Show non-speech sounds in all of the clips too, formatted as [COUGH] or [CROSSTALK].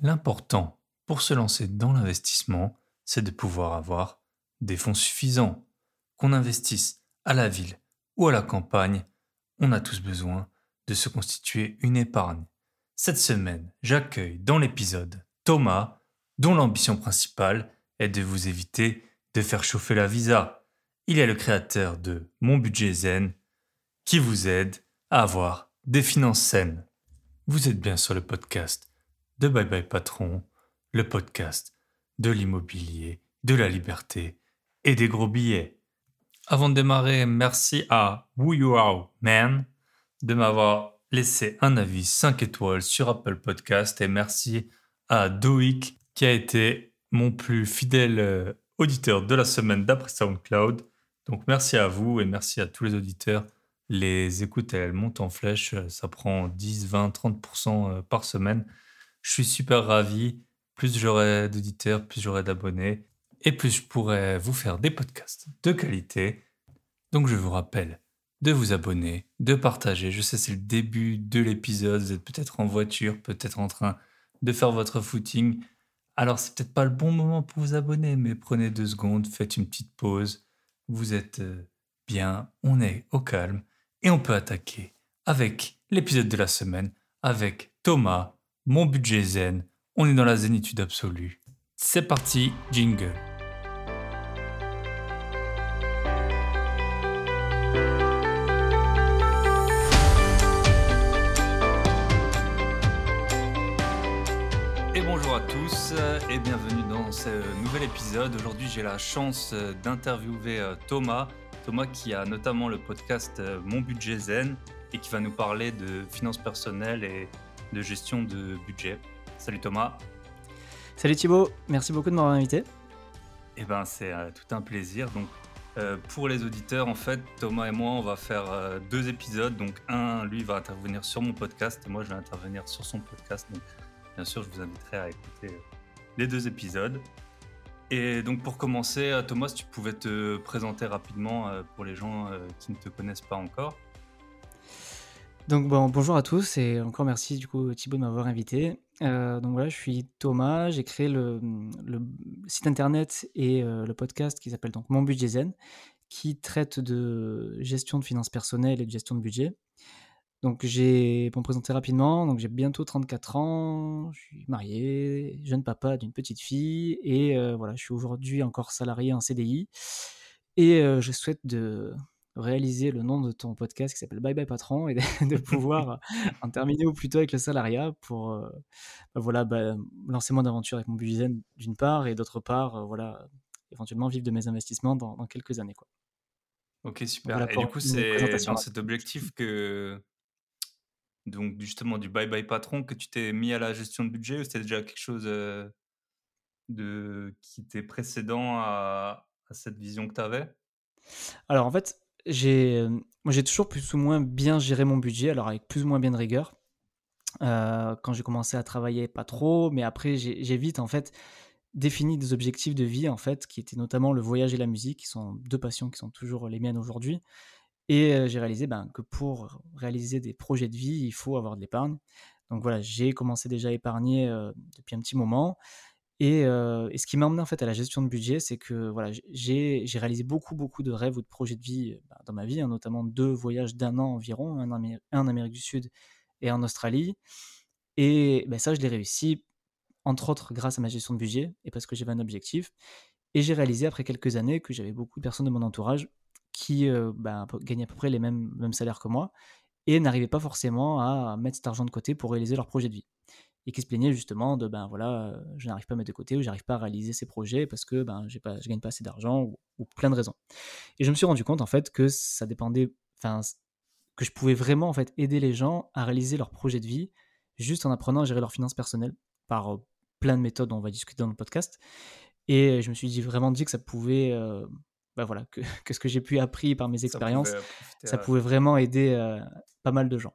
L'important pour se lancer dans l'investissement, c'est de pouvoir avoir des fonds suffisants. Qu'on investisse à la ville ou à la campagne, on a tous besoin de se constituer une épargne. Cette semaine, j'accueille dans l'épisode Thomas, dont l'ambition principale est de vous éviter de faire chauffer la visa. Il est le créateur de Mon Budget Zen, qui vous aide à avoir des finances saines. Vous êtes bien sur le podcast de Bye Bye Patron, le podcast de l'immobilier, de la liberté et des gros billets. Avant de démarrer, merci à Who You Are Man de m'avoir laissé un avis 5 étoiles sur Apple Podcast et merci à Doik qui a été mon plus fidèle euh, auditeur de la semaine d'après SoundCloud. Donc merci à vous et merci à tous les auditeurs. Les écoutes, elles montent en flèche. Ça prend 10, 20, 30% par semaine. Je suis super ravi. Plus j'aurai d'auditeurs, plus j'aurai d'abonnés et plus je pourrai vous faire des podcasts de qualité. Donc je vous rappelle de vous abonner, de partager. Je sais, c'est le début de l'épisode. Vous êtes peut-être en voiture, peut-être en train de faire votre footing. Alors, c'est peut-être pas le bon moment pour vous abonner, mais prenez deux secondes, faites une petite pause. Vous êtes euh, bien, on est au calme et on peut attaquer avec l'épisode de la semaine avec Thomas mon budget zen, on est dans la zénitude absolue. C'est parti, jingle. Et bonjour à tous et bienvenue dans ce nouvel épisode. Aujourd'hui j'ai la chance d'interviewer euh, Thomas. Thomas qui a notamment le podcast euh, Mon budget zen et qui va nous parler de finances personnelles et de gestion de budget. Salut Thomas. Salut Thibaut, merci beaucoup de m'avoir invité. Eh ben, c'est euh, tout un plaisir. Donc, euh, pour les auditeurs, en fait, Thomas et moi, on va faire euh, deux épisodes. Donc, un, lui va intervenir sur mon podcast et moi, je vais intervenir sur son podcast. Donc, bien sûr, je vous inviterai à écouter les deux épisodes. Et donc, pour commencer, Thomas, tu pouvais te présenter rapidement pour les gens qui ne te connaissent pas encore. Donc bon, bonjour à tous et encore merci du coup Thibaut de m'avoir invité. Euh, donc voilà, je suis Thomas, j'ai créé le, site internet et euh, le podcast qui s'appelle donc Mon Budget Zen, qui traite de gestion de finances personnelles et de gestion de budget. Donc j'ai, pour me présenter rapidement, donc j'ai bientôt 34 ans, je suis marié, jeune papa d'une petite fille et euh, voilà, je suis aujourd'hui encore salarié en CDI et je souhaite de réaliser le nom de ton podcast qui s'appelle Bye Bye Patron et de, [LAUGHS] pouvoir en terminer au plus tôt avec le salariat pour euh, bah voilà, bah, lancer moins d'aventures avec mon budget d'une part et d'autre part, euh, voilà, éventuellement vivre de mes investissements dans, quelques années. Quoi. Ok, super. et du coup, c'est dans cet objectif que, donc justement, du Bye Bye Patron, que tu t'es mis à la gestion de budget ou c'était déjà quelque chose euh, de, qui était précédent à, à cette vision que tu avais alors en fait, j'ai, moi, j'ai toujours plus ou moins bien géré mon budget, alors avec plus ou moins bien de rigueur. Euh, quand j'ai commencé à travailler, pas trop, mais après, j'ai vite, en fait, défini des objectifs de vie, en fait, qui étaient notamment le voyage et la musique, qui sont deux passions qui sont toujours les miennes aujourd'hui. Et euh, j'ai réalisé ben, que pour réaliser des projets de vie, il faut avoir de l'épargne. Donc voilà, j'ai commencé déjà à épargner euh, depuis un petit moment. Et, ce qui m'a emmené en fait à la gestion de budget, c'est que voilà, j'ai réalisé beaucoup, beaucoup de rêves ou de projets de vie bah, dans ma vie, hein, notamment deux voyages d'un an environ, un, en Amérique du Sud et en Australie. Et bah, ça, je l'ai réussi, entre autres grâce à ma gestion de budget et parce que j'avais un objectif. Et j'ai réalisé après quelques années que j'avais beaucoup de personnes de mon entourage qui bah, gagnaient à peu près les mêmes, mêmes salaires que moi et n'arrivaient pas forcément à mettre cet argent de côté pour réaliser leur projet de vie et qui se plaignait justement de ben voilà, euh, je n'arrive pas à mettre de côté ou j'arrive pas à réaliser ces projets parce que ben j'ai pas, je gagne pas assez d'argent ou, plein de raisons. Et je me suis rendu compte en fait que ça dépendait, enfin que je pouvais vraiment en fait aider les gens à réaliser leurs projets de vie juste en apprenant à gérer leurs finances personnelles par euh, plein de méthodes dont on va discuter dans le podcast. Et je me suis dit, vraiment dit que ça pouvait, euh, ben voilà, que, [LAUGHS] que, ce que j'ai pu appris par mes expériences, ça pouvait, vraiment aider pas mal de gens.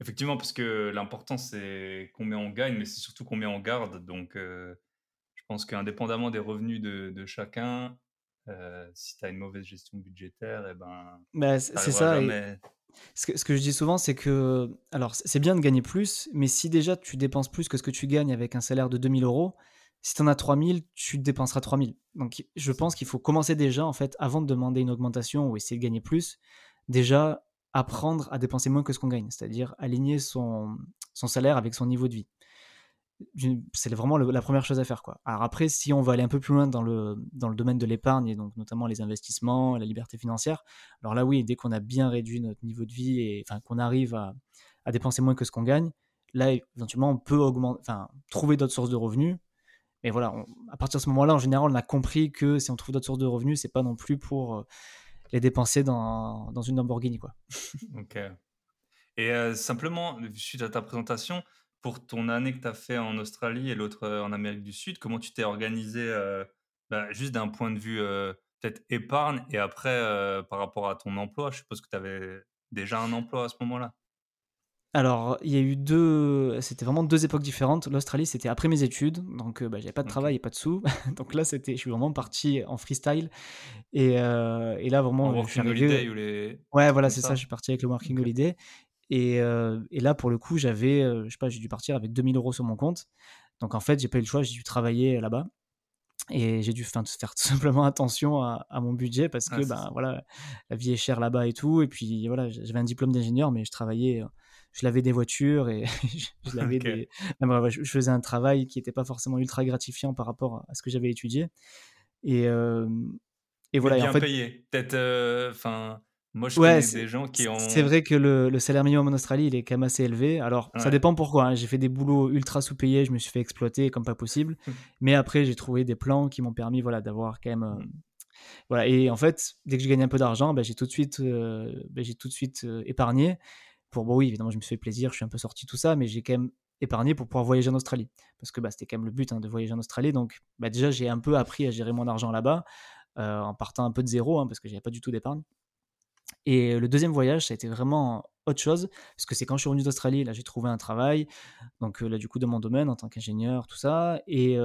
Effectivement, parce que l'important, c'est combien on gagne, mais c'est surtout combien on garde. Donc, euh, je pense qu'indépendamment des revenus de, chacun, euh, si tu as une mauvaise gestion budgétaire, eh ben, bah, c'est ça. Ce que, ce que je dis souvent, c'est que, alors, c'est bien de gagner plus, mais si déjà tu dépenses plus que ce que tu gagnes avec un salaire de 2000 euros, si tu en as 3000, tu dépenseras 3000. Donc, je pense qu'il faut commencer déjà, en fait, avant de demander une augmentation ou essayer de gagner plus, déjà apprendre à dépenser moins que ce qu'on gagne, c'est-à-dire aligner son, salaire avec son niveau de vie c'est vraiment la première chose à faire. Quoi. Après, si on veut aller un peu plus loin dans le, domaine de l'épargne, et donc notamment les investissements, la liberté financière, alors là oui, dès qu'on a bien réduit notre niveau de vie et qu'on arrive à, à, dépenser moins que ce qu'on gagne, là éventuellement on peut augmenter, enfin, trouver d'autres sources de revenus. Mais voilà, à partir de ce moment-là, en général, on a compris que si on trouve d'autres sources de revenus, c'est pas non plus pour euh, les dépenser dans, dans une Lamborghini. Quoi. [LAUGHS] ok. Et euh, simplement, suite à ta présentation, pour ton année que tu as fait en Australie et l'autre euh, en Amérique du Sud, comment tu t'es organisé euh, bah, juste d'un point de vue peut-être épargne et après par rapport à ton emploi Je suppose que tu avais déjà un emploi à ce moment-là. Alors, il y a eu deux. C'était vraiment deux époques différentes. L'Australie, c'était après mes études, donc bah, j'avais pas de travail et pas de sous. [LAUGHS] donc là, c'était, je suis vraiment parti en freestyle. Et, et là, vraiment. En working holiday ou les. Ouais, voilà, c'est ça. Je suis parti avec le working holiday. Et, là, pour le coup, j'avais, je sais pas, j'ai dû partir avec 2000 euros sur mon compte. Donc en fait, j'ai pas eu le choix, j'ai dû travailler là-bas. Et j'ai dû faire [LAUGHS] tout simplement attention à, mon budget parce que ben, voilà, la vie est chère là-bas et tout. Et puis voilà, j'avais un diplôme d'ingénieur, mais je travaillais, je lavais des voitures et [LAUGHS] je, [LAUGHS] lavais des. je, faisais un travail qui n'était pas forcément ultra gratifiant par rapport à ce que j'avais étudié. Et, et voilà. bien en fait, payé. Peut-être. Enfin. Moi, je connais des gens qui ont. C'est vrai que le, salaire minimum en Australie, il est quand même assez élevé. Alors, ça dépend pourquoi. Hein. J'ai fait des boulots ultra sous-payés, je me suis fait exploiter comme pas possible. [LAUGHS] Mais après, j'ai trouvé des plans qui m'ont permis voilà, d'avoir quand même. Euh, hum. Voilà. Et en fait, dès que j'ai gagné un peu d'argent, ben, j'ai tout de suite, euh, j'ai tout de suite euh, épargné. Pour, bon, oui, évidemment, je me suis fait plaisir, je suis un peu sorti tout ça, mais j'ai quand même épargné pour pouvoir voyager en Australie. Parce que bah, c'était quand même le but hein, de voyager en Australie. Donc, bah, déjà, j'ai un peu appris à gérer mon argent là-bas, en partant un peu de zéro, hein, parce que j'avais pas du tout d'épargne. Et le deuxième voyage, ça a été vraiment autre chose, parce que c'est quand je suis revenu d'Australie, là j'ai trouvé un travail, donc là du coup de mon domaine en tant qu'ingénieur, tout ça, et,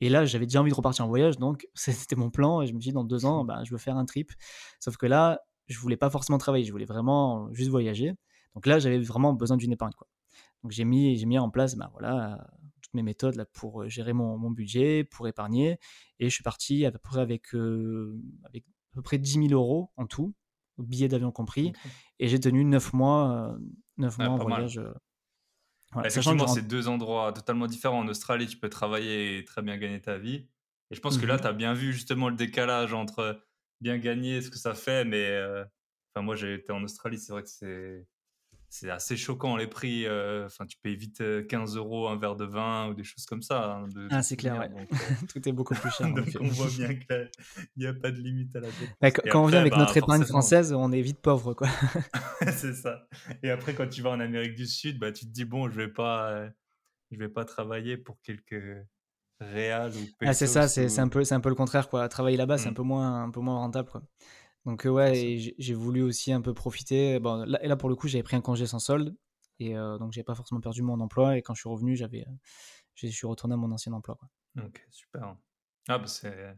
et là j'avais déjà envie de repartir en voyage, donc [LAUGHS] c'était mon plan, et je me suis dit dans deux ans, bah, je veux faire un trip, sauf que là, je voulais pas forcément travailler, je voulais vraiment juste voyager, donc là j'avais vraiment besoin d'une épargne, quoi. Donc j'ai mis, j'ai mis en place, bah, voilà, toutes mes méthodes là, pour gérer mon, mon, budget, pour épargner, et je suis parti à peu près avec, avec à peu près 10 000 euros en tout, billets d'avion compris. Et j'ai tenu 9 mois, 9 mois en voyage. Euh, Effectivement, c'est deux endroits totalement différents. En Australie, tu peux travailler et très bien gagner ta vie. Et je pense que là, mmh tu as bien vu justement le décalage entre bien gagner, ce que ça fait, mais euh, enfin, moi, j'ai été en Australie, c'est vrai que c'est c'est assez choquant les prix. Euh, enfin, tu payes vite 15 euh, euros un verre de vin ou des choses comme ça. Hein, ah, c'est clair, ouais. Euh, [LAUGHS] Tout est beaucoup plus cher. [LAUGHS] donc on voit bien qu'il n'y a pas de limite à la dette. Bah, quand on vient avec bah, notre épargne française, on est vite pauvre, quoi. [LAUGHS] c'est ça. Et après, quand tu vas en Amérique du Sud, bah, tu te dis bon, je vais pas, je vais pas travailler pour quelques réals ou. Ah, c'est ça. C'est un peu, c'est un peu le contraire, quoi. Travailler là-bas, c'est un mmh. peu moins, un peu moins rentable, quoi. Donc ouais, j'ai voulu aussi un peu profiter. Bon, là, et là pour le coup, j'avais pris un congé sans solde et donc j'ai pas forcément perdu mon emploi. Et quand je suis revenu, j'avais, je suis retourné à mon ancien emploi. Quoi. Ok, super. Ah bah c'est,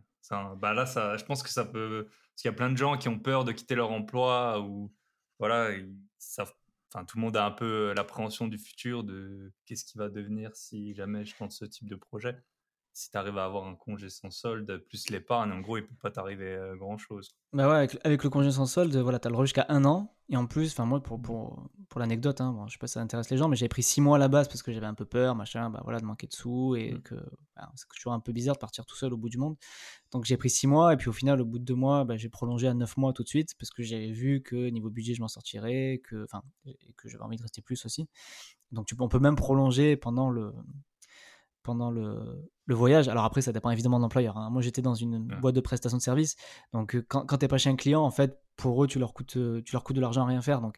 bah là ça, je pense que ça peut, parce qu'il y a plein de gens qui ont peur de quitter leur emploi ou voilà, ils savent, enfin tout le monde a un peu l'appréhension du futur de qu'est-ce qui va devenir si jamais je tente ce type de projet si tu arrives à avoir un congé sans solde, plus l'épargne, en gros, il peut pas t'arriver euh, grand-chose. Bah ouais, avec, le congé sans solde, voilà, tu as le droit jusqu'à un an. Et en plus, enfin moi, pour, pour, pour l'anecdote, hein, bon, je sais pas si ça intéresse les gens, mais j'avais pris six mois à la base parce que j'avais un peu peur, machin, bah voilà, de manquer de sous et mmh. que bah, c'est toujours un peu bizarre de partir tout seul au bout du monde. Donc j'ai pris six mois et puis au final, au bout de deux mois, bah, j'ai prolongé à neuf mois tout de suite parce que j'avais vu que niveau budget, je m'en sortirais, que, que j'avais envie de rester plus aussi. Donc tu, on peut même prolonger pendant le, pendant le, le, voyage. Alors après, ça dépend évidemment de l'employeur. Hein. Moi, j'étais dans une boîte de prestation de service. Donc, euh, quand, quand tu n'es pas chez un client, en fait, pour eux, tu leur coûtes, euh, tu leur coûtes de l'argent à rien faire. Donc,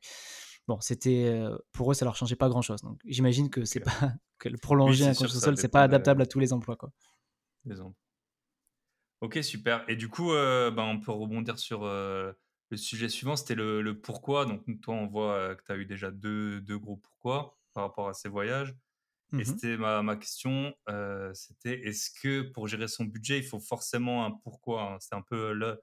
bon, c'était euh, pour eux, ça leur changeait pas grand-chose. Donc, j'imagine que c'est pas [LAUGHS] que le prolonger un congé sol, c'est pas adaptable à tous les emplois, quoi. Ok, super. Et du coup, ben, on peut rebondir sur le sujet suivant. C'était le, pourquoi. Donc, toi, on voit que tu as eu déjà deux, deux gros pourquoi par rapport à ces voyages. Et mmh c'était ma, ma, question, c'était est-ce que pour gérer son budget, il faut forcément un pourquoi hein? C'est un peu le,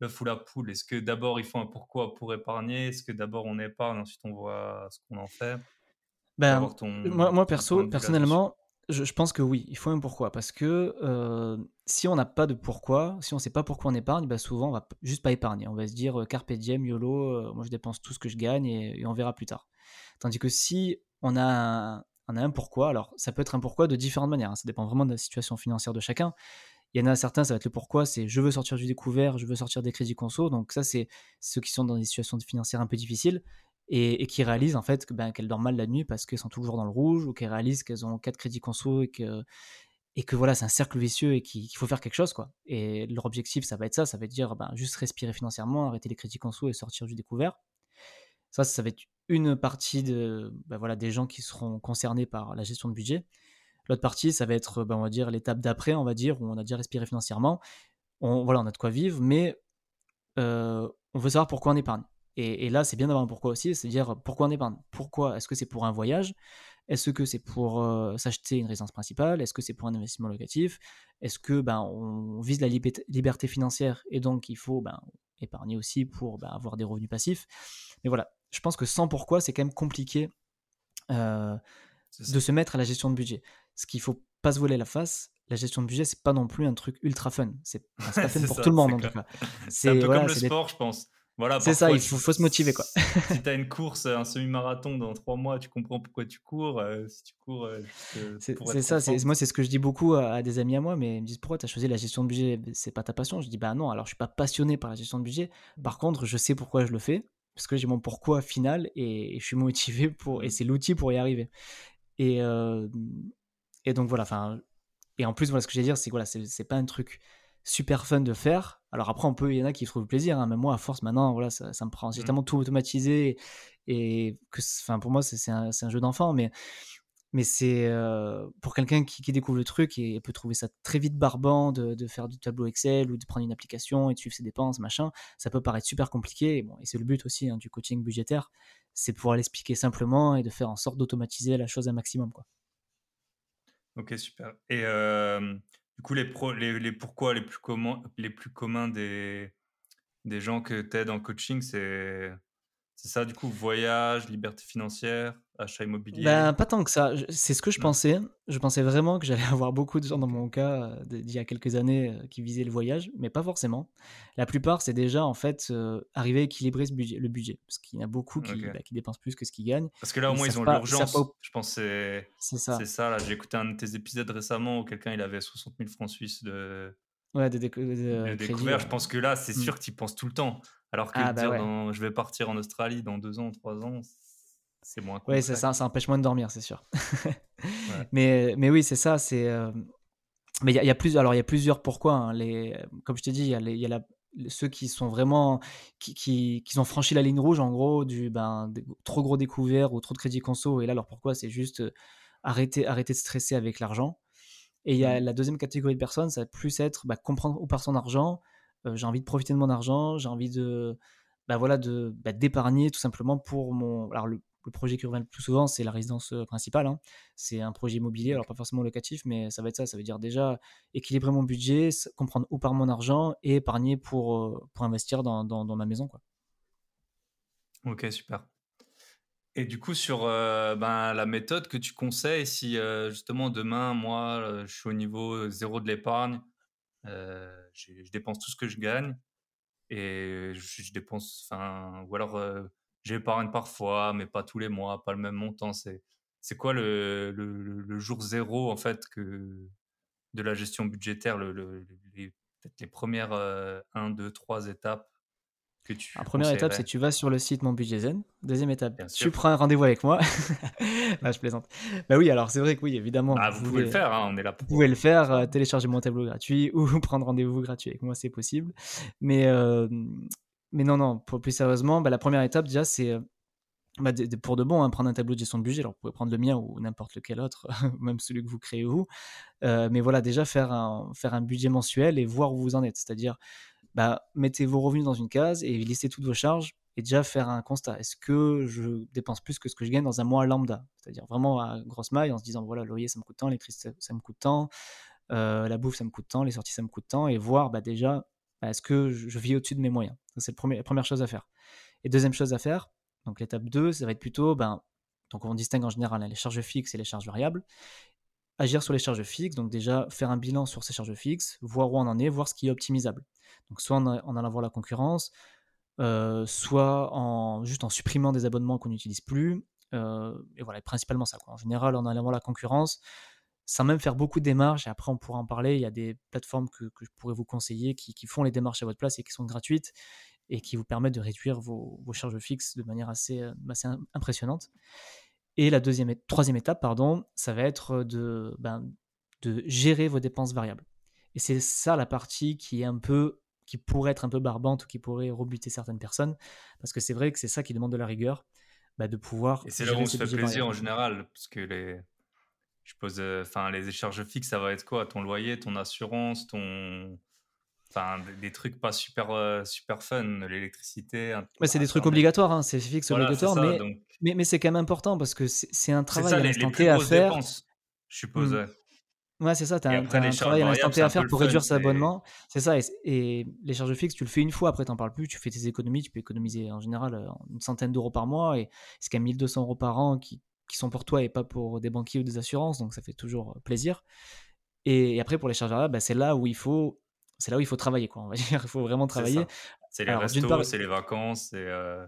l'œuf ou la poule Est-ce que d'abord il faut un pourquoi pour épargner? Est-ce que d'abord on épargne, ensuite on voit ce qu'on en fait? Ben, moi, moi perso, personnellement, je, je, pense que oui, il faut un pourquoi. Parce que euh, si on n'a pas de pourquoi, si on ne sait pas pourquoi on épargne, bah souvent on va juste pas épargner. On va se dire euh, carpe diem, YOLO, euh, moi je dépense tout ce que je gagne et, on verra plus tard. Tandis que si on a, un, on a un pourquoi, alors ça peut être un pourquoi de différentes manières, hein. ça dépend vraiment de la situation financière de chacun. Il y en a certains, ça va être le pourquoi, c'est je veux sortir du découvert, je veux sortir des crédits conso. Donc ça, c'est ceux qui sont dans des situations financières un peu difficiles et, qui réalisent en fait ben, qu'elles dorment mal la nuit parce qu'elles sont toujours dans le rouge ou qu'elles réalisent qu'elles ont quatre crédits conso et que, et que voilà, c'est un cercle vicieux et qu'il faut faire quelque chose. quoi. Et leur objectif, ça va être ça, ça va être dire ben, juste respirer financièrement, arrêter les crédits conso et sortir du découvert. Ça, ça va être une partie de, ben, voilà, des gens qui seront concernés par la gestion de budget. L'autre partie, ça va être, ben, on va dire, l'étape d'après, on va dire, où on a déjà respiré financièrement. On, voilà, on a de quoi vivre, mais euh, on veut savoir pourquoi on épargne. Et, là, c'est bien d'avoir un pourquoi aussi, c'est dire pourquoi on épargne? Pourquoi? Est-ce que c'est pour un voyage? Est-ce que c'est pour euh, s'acheter une résidence principale? Est-ce que c'est pour un investissement locatif? Est-ce que ben, on vise la liberté financière et donc il faut ben, épargner aussi pour ben, avoir des revenus passifs? Mais voilà, je pense que sans pourquoi, c'est quand même compliqué euh, de se mettre à la gestion de budget. Ce qu'il faut pas se voler la face, la gestion de budget, c'est pas non plus un truc ultra fun. C'est pas [LAUGHS] fun pour tout le monde en tout cas. [LAUGHS] C'est un peu comme le sport, je pense. Voilà, c'est ça, il faut, faut, se motiver. Quoi. [LAUGHS] si tu as une course, un semi-marathon dans trois mois, tu comprends pourquoi tu cours. Euh, si tu cours, euh, c'est ça. Moi, c'est ce que je dis beaucoup à, des amis à moi, mais ils me disent pourquoi tu as choisi la gestion de budget? C'est pas ta passion Je dis bah non, alors je suis pas passionné par la gestion de budget. Par contre, je sais pourquoi je le fais, parce que j'ai mon pourquoi final et, je suis motivé pour. Et c'est l'outil pour y arriver. Et, euh, et donc voilà, enfin. Et en plus, voilà, ce que j'ai à dire, c'est que voilà, c'est pas un truc super fun de faire. Alors après, on peut, il y en a qui trouvent plaisir, hein. même moi, à force, maintenant, voilà, ça, me prend. J'ai mmh. tellement tout automatisé et, que, enfin, pour moi, c'est un, un, jeu d'enfant, mais, mais c'est euh, pour quelqu'un qui, découvre le truc et, peut trouver ça très vite barbant de, faire du tableau Excel ou de prendre une application et de suivre ses dépenses, machin. Ça peut paraître super compliqué. Et, c'est le but aussi hein, du coaching budgétaire, c'est pouvoir l'expliquer simplement et de faire en sorte d'automatiser la chose un maximum, quoi. Ok, super. Et euh, du coup, les, pro, les, pourquoi les plus, communs, les plus communs des, des gens que tu aides en coaching, c'est c'est ça, du coup, voyage, liberté financière, achat immobilier ben, Pas tant que ça. C'est ce que je pensais. Je pensais vraiment que j'allais [LAUGHS] avoir beaucoup de gens dans mon cas euh, d'il y a quelques années euh, qui visaient le voyage, mais pas forcément. La plupart, c'est déjà en fait euh, arriver à équilibrer ce budget, le budget. Parce qu'il y en a beaucoup qui, bah, qui, dépensent plus que ce qu'ils gagnent. Parce que là, au moins, ils, ont l'urgence. Je pense que c'est ça. C'est ça. J'ai écouté un de tes épisodes récemment où quelqu'un il avait 60 000 francs suisses de. Ouais, de, découvert. Je pense que là, c'est mmh. sûr que tu penses tout le temps. Alors que ah, bah dire je vais partir en Australie dans deux ans, trois ans, c'est moins cool. Oui, c'est ça, ça empêche moins de dormir, c'est sûr. [LAUGHS] mais, mais oui, c'est ça. C'est, euh, Mais il y, a plus... Alors, il y a plusieurs pourquoi. Hein. Les... Comme je t'ai dit, il y a, les... y a la... ceux qui sont vraiment. Qui, qui... qui, ont franchi la ligne rouge, en gros, du ben, trop gros découvert ou trop de crédit conso. Et là, alors pourquoi C'est juste euh, arrêter, arrêter de stresser avec l'argent. Et il y a mmh. la deuxième catégorie de personnes, ça va plus être bah, comprendre où part son argent, j'ai envie de profiter de mon argent, j'ai envie de, bah voilà, de bah, d'épargner tout simplement pour mon. Alors le, projet qui revient le plus souvent, c'est la résidence euh, principale. Hein. C'est un projet immobilier, alors pas forcément locatif, mais ça va être ça. Ça veut dire déjà équilibrer mon budget, comprendre où part mon argent et épargner pour, euh, pour investir dans, dans, ma maison. Quoi. Ok, super. Et du coup, sur ben, la méthode que tu conseilles, si justement demain, moi, je suis au niveau zéro de l'épargne, je dépense tout ce que je gagne et je, dépense, enfin, ou alors j'épargne parfois, mais pas tous les mois, pas le même montant. C'est, c'est quoi le, jour zéro en fait que de la gestion budgétaire, les premières 1, 2, 3 étapes la première étape, c'est tu vas sur le site Mon Budget Zen. Deuxième étape, tu prends un rendez-vous avec moi. [LAUGHS] je plaisante. Bah oui, alors c'est vrai que oui, évidemment. Bah, vous, pouvez le faire, hein, on est là pour. Vous pouvez le faire, euh, télécharger mon tableau gratuit [LAUGHS] ou prendre rendez-vous gratuit avec moi, c'est possible. Mais, euh, mais non, non, pour plus sérieusement, bah, la première étape déjà, c'est euh, bah, pour de bon, hein, prendre un tableau de gestion de budget. Alors, vous pouvez prendre le mien ou n'importe lequel autre, [LAUGHS] même celui que vous créez vous. mais voilà, déjà faire un, faire un budget mensuel et voir où vous en êtes. C'est-à-dire, bah, mettez vos revenus dans une case et listez toutes vos charges et déjà faire un constat. Est-ce que je dépense plus que ce que je gagne dans un mois lambda? C'est-à-dire vraiment à grosse maille en se disant voilà, le loyer ça me coûte tant, l'électricité ça me coûte tant, euh, la bouffe ça me coûte tant, les sorties ça me coûte tant, et voir bah, déjà bah, est-ce que je vis au-dessus de mes moyens? C'est la première chose à faire. Et deuxième chose à faire, donc l'étape 2, ça va être plutôt, ben, donc on distingue en général hein, les charges fixes et les charges variables. Agir sur les charges fixes, donc déjà faire un bilan sur ces charges fixes, voir où on en est, voir ce qui est optimisable. Donc soit en, allant voir la concurrence, euh, soit en juste en supprimant des abonnements qu'on n'utilise plus. Euh, et voilà, principalement ça. En général, en allant voir la concurrence, sans même faire beaucoup de démarches, et après on pourra en parler, il y a des plateformes que, je pourrais vous conseiller qui, font les démarches à votre place et qui sont gratuites et qui vous permettent de réduire vos, charges fixes de manière assez, euh, assez impressionnante. Et la deuxième, troisième étape, pardon, ça va être de, ben, de gérer vos dépenses variables. Et c'est ça la partie qui est un peu, qui pourrait être un peu barbante ou qui pourrait rebuter certaines personnes, parce que c'est vrai que c'est ça qui demande de la rigueur, bah, de pouvoir. Et c'est là où on se fait plaisir en général, parce que les, je pose, euh, enfin, les charges fixes, ça va être quoi? Ton loyer, ton assurance, ton, enfin, des, trucs pas super, euh, super fun, l'électricité. Ouais, c'est des trucs obligatoires, hein, c'est fixe obligatoire, mais, mais, mais c'est quand même important parce que c'est un travail à l'instant T à faire. Dépenses, je suppose. Mmh. Ouais, c'est ça, tu as, un travail à l'instant T à faire pour réduire cet abonnement. C'est ça, et, les charges fixes, tu le fais une fois, après tu n'en parles plus, tu fais tes économies, tu peux économiser en général euh, une centaine d'euros par mois, et c'est quand même 1200 euros par an qui, qui sont pour toi et pas pour des banquiers ou des assurances, donc ça fait toujours plaisir. Et, après, pour les charges variables, bah, c'est là où il faut c'est là où il faut travailler, quoi. On va [LAUGHS] dire, il faut vraiment travailler. C'est les restos, c'est les vacances, c'est euh,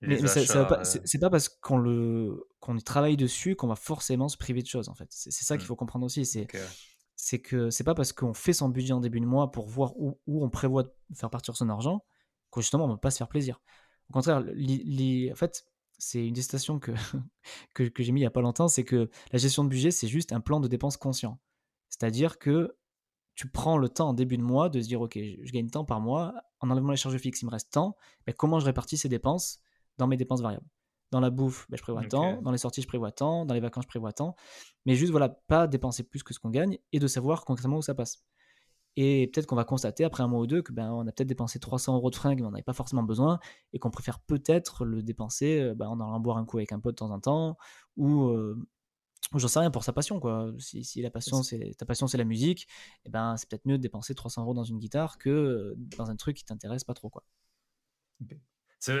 mais, c'est pas, parce qu'on le qu'on travaille dessus qu'on va forcément se priver de choses, en fait. C'est ça qu'il mmh. faut comprendre aussi. C'est c'est que c'est pas parce qu'on fait son budget en début de mois pour voir où, où on prévoit de faire partir son argent que justement on va pas se faire plaisir. Au contraire, en fait, c'est une des citations que, [LAUGHS] que, que j'ai mis il y a pas longtemps, c'est que la gestion de budget, c'est juste un plan de dépenses conscient. C'est-à-dire que tu prends le temps en début de mois de se dire, OK, je gagne tant par mois, en enlevant les charges fixes, il me reste tant, mais comment je répartis ces dépenses dans mes dépenses variables? Dans la bouffe, ben, je prévois tant, dans les sorties, je prévois tant, dans les vacances, je prévois tant, mais juste, voilà, pas dépenser plus que ce qu'on gagne et de savoir concrètement où ça passe. Et peut-être qu'on va constater après un mois ou deux que ben, on a peut-être dépensé 300 euros de fringues, mais on n'avait pas forcément besoin, et qu'on préfère peut-être le dépenser euh, ben, en allant boire un coup avec un pote de temps en temps, ou euh, j'en sais rien pour sa passion quoi. Si, si la passion c'est ta passion c'est la musique, et eh ben c'est peut-être mieux de dépenser 300 euros dans une guitare que dans un truc qui t'intéresse pas trop quoi.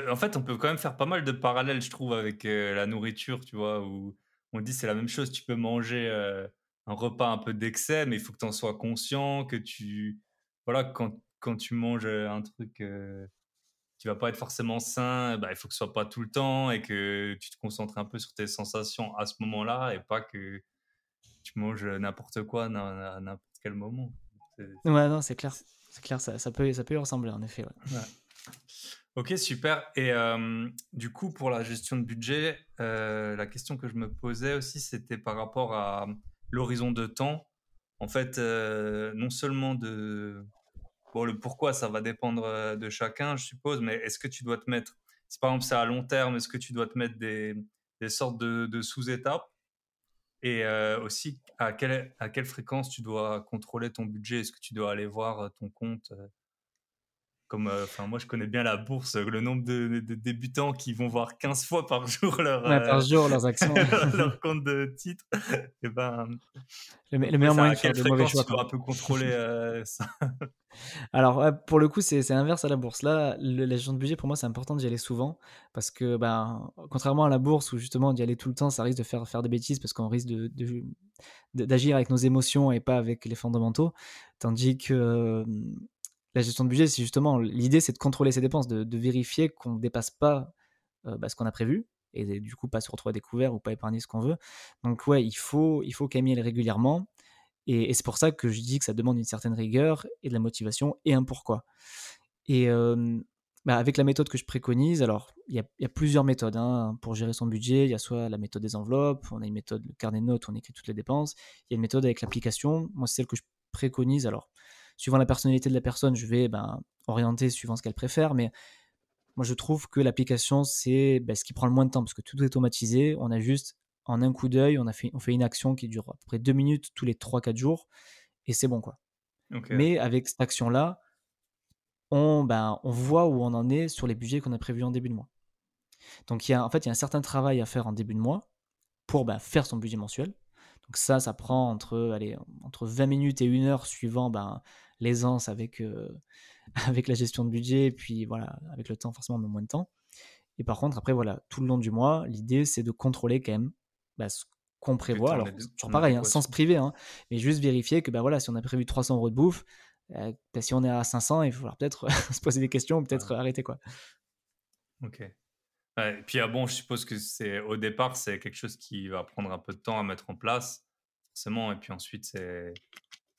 En fait, on peut quand même faire pas mal de parallèles, je trouve, avec euh, la nourriture, tu vois, où on dit c'est la même chose. Tu peux manger euh, un repas un peu d'excès, mais il faut que tu en sois conscient, que tu voilà quand, quand tu manges un truc euh, tu vas pas être forcément sain, bah, il faut que ce soit pas tout le temps et que tu te concentres un peu sur tes sensations à ce moment-là et pas que tu manges n'importe quoi à n'importe quel moment. Ouais, non, c'est clair. C'est clair, ça, ça, peut, ça peut y ressembler en effet. Ok, super. Et du coup, pour la gestion de budget, euh, la question que je me posais aussi, c'était par rapport à l'horizon de temps. En fait, euh, non seulement de, Le pourquoi, ça va dépendre euh, de chacun, je suppose, mais est-ce que tu dois te mettre, par exemple c'est à long terme, est-ce que tu dois te mettre des, des sortes de, sous-étapes? Et euh, aussi, à quelle, à quelle fréquence tu dois contrôler ton budget? Est-ce que tu dois aller voir euh, ton compte comme euh, enfin moi je connais bien la bourse le nombre de, débutants qui vont voir 15 fois par jour leur par jour leurs actions. [LAUGHS] leur compte de titre. Et eh ben le, meilleur moyen de faire de mauvais choix tu dois un peu contrôler euh, ça? [LAUGHS] Alors pour le coup c'est inverse à la bourse. Là la gestion de budget pour moi c'est important d'y aller souvent parce que ben contrairement à la bourse où justement d'y aller tout le temps ça risque de faire faire des bêtises parce qu'on risque de, d'agir avec nos émotions et pas avec les fondamentaux. Tandis que la gestion de budget, c'est justement l'idée, c'est de contrôler ses dépenses, de, vérifier qu'on ne dépasse pas euh, bah, ce qu'on a prévu et du coup pas se retrouver à découvert ou pas épargner ce qu'on veut. Donc ouais, il faut, il faut camiller régulièrement et, c'est pour ça que je dis que ça demande une certaine rigueur et de la motivation et un pourquoi. Et bah, avec la méthode que je préconise, alors il y, a plusieurs méthodes hein, pour gérer son budget. Il y a soit la méthode des enveloppes, on a une méthode le carnet de notes, on écrit toutes les dépenses. Il y a une méthode avec l'application. Moi, c'est celle que je préconise. Alors suivant la personnalité de la personne, je vais ben, orienter suivant ce qu'elle préfère. Mais moi, je trouve que l'application, c'est ben, ce qui prend le moins de temps parce que tout est automatisé. On a juste, en un coup d'œil, on, fait, on fait une action qui dure à peu près deux minutes tous les 3-4 jours et c'est bon. quoi. Mais avec cette action-là, on, ben, on voit où on en est sur les budgets qu'on a prévus en début de mois. Donc, il y a, en fait, il y a un certain travail à faire en début de mois pour ben, faire son budget mensuel. Donc ça, ça prend entre, allez, entre 20 minutes et 1 heure suivant ben, l'aisance avec, euh, [LAUGHS] avec la gestion de budget, et puis voilà, avec le temps, forcément, on met moins de temps. Et par contre, après, voilà, tout le long du mois, l'idée, c'est de contrôler quand même bah, ce qu'on prévoit. Alors, toujours pareil, hein, sans se priver, hein, mais juste vérifier que bah, voilà, si on a prévu 300 euros de bouffe, euh, bah, si on est à 500, il va falloir peut-être [LAUGHS] se poser des questions, peut-être arrêter. quoi. Ok. et puis, ah bon, je suppose que c'est au départ, c'est quelque chose qui va prendre un peu de temps à mettre en place, forcément, et puis ensuite, c'est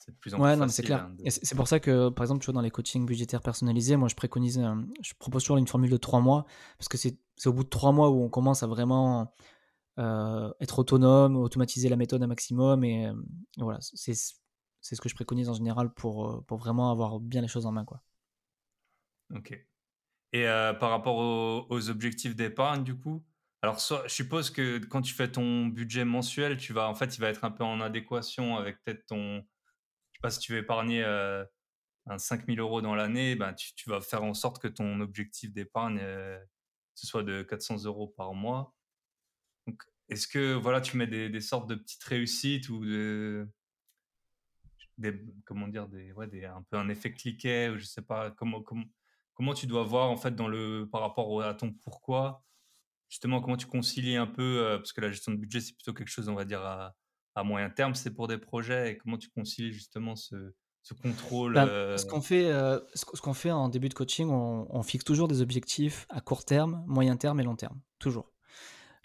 de plus en ouais, plus non, c'est clair. Hein, c'est pour ça que, par exemple, tu vois, dans les coachings budgétaires personnalisés, moi, je préconise, je propose toujours une formule de trois mois, parce que c'est au bout de trois mois où on commence à vraiment euh, être autonome, automatiser la méthode un maximum, et, voilà, c'est ce que je préconise en général pour, euh, pour vraiment avoir bien les choses en main, quoi. Ok. Et euh, par rapport aux, objectifs d'épargne, du coup, alors je suppose que quand tu fais ton budget mensuel, tu vas, en fait, il va être un peu en adéquation avec peut-être ton, sais pas si tu veux épargner euh, 5000 euros dans l'année, ben, tu, vas faire en sorte que ton objectif d'épargne euh, ce soit de 400 euros par mois. Donc, est-ce que voilà, tu mets des, sortes de petites réussites ou de, comment dire, des, des, un peu un effet cliquet ou je sais pas comment, comment, comment tu dois voir en fait dans le par rapport à ton pourquoi? Justement comment tu concilies un peu euh, parce que la gestion de budget c'est plutôt quelque chose on va dire à, à moyen terme, c'est pour des projets et comment tu concilies justement ce, contrôle bah, euh Ce qu'on fait, euh, ce qu'on fait en début de coaching, on, fixe toujours des objectifs à court terme, moyen terme et long terme, toujours.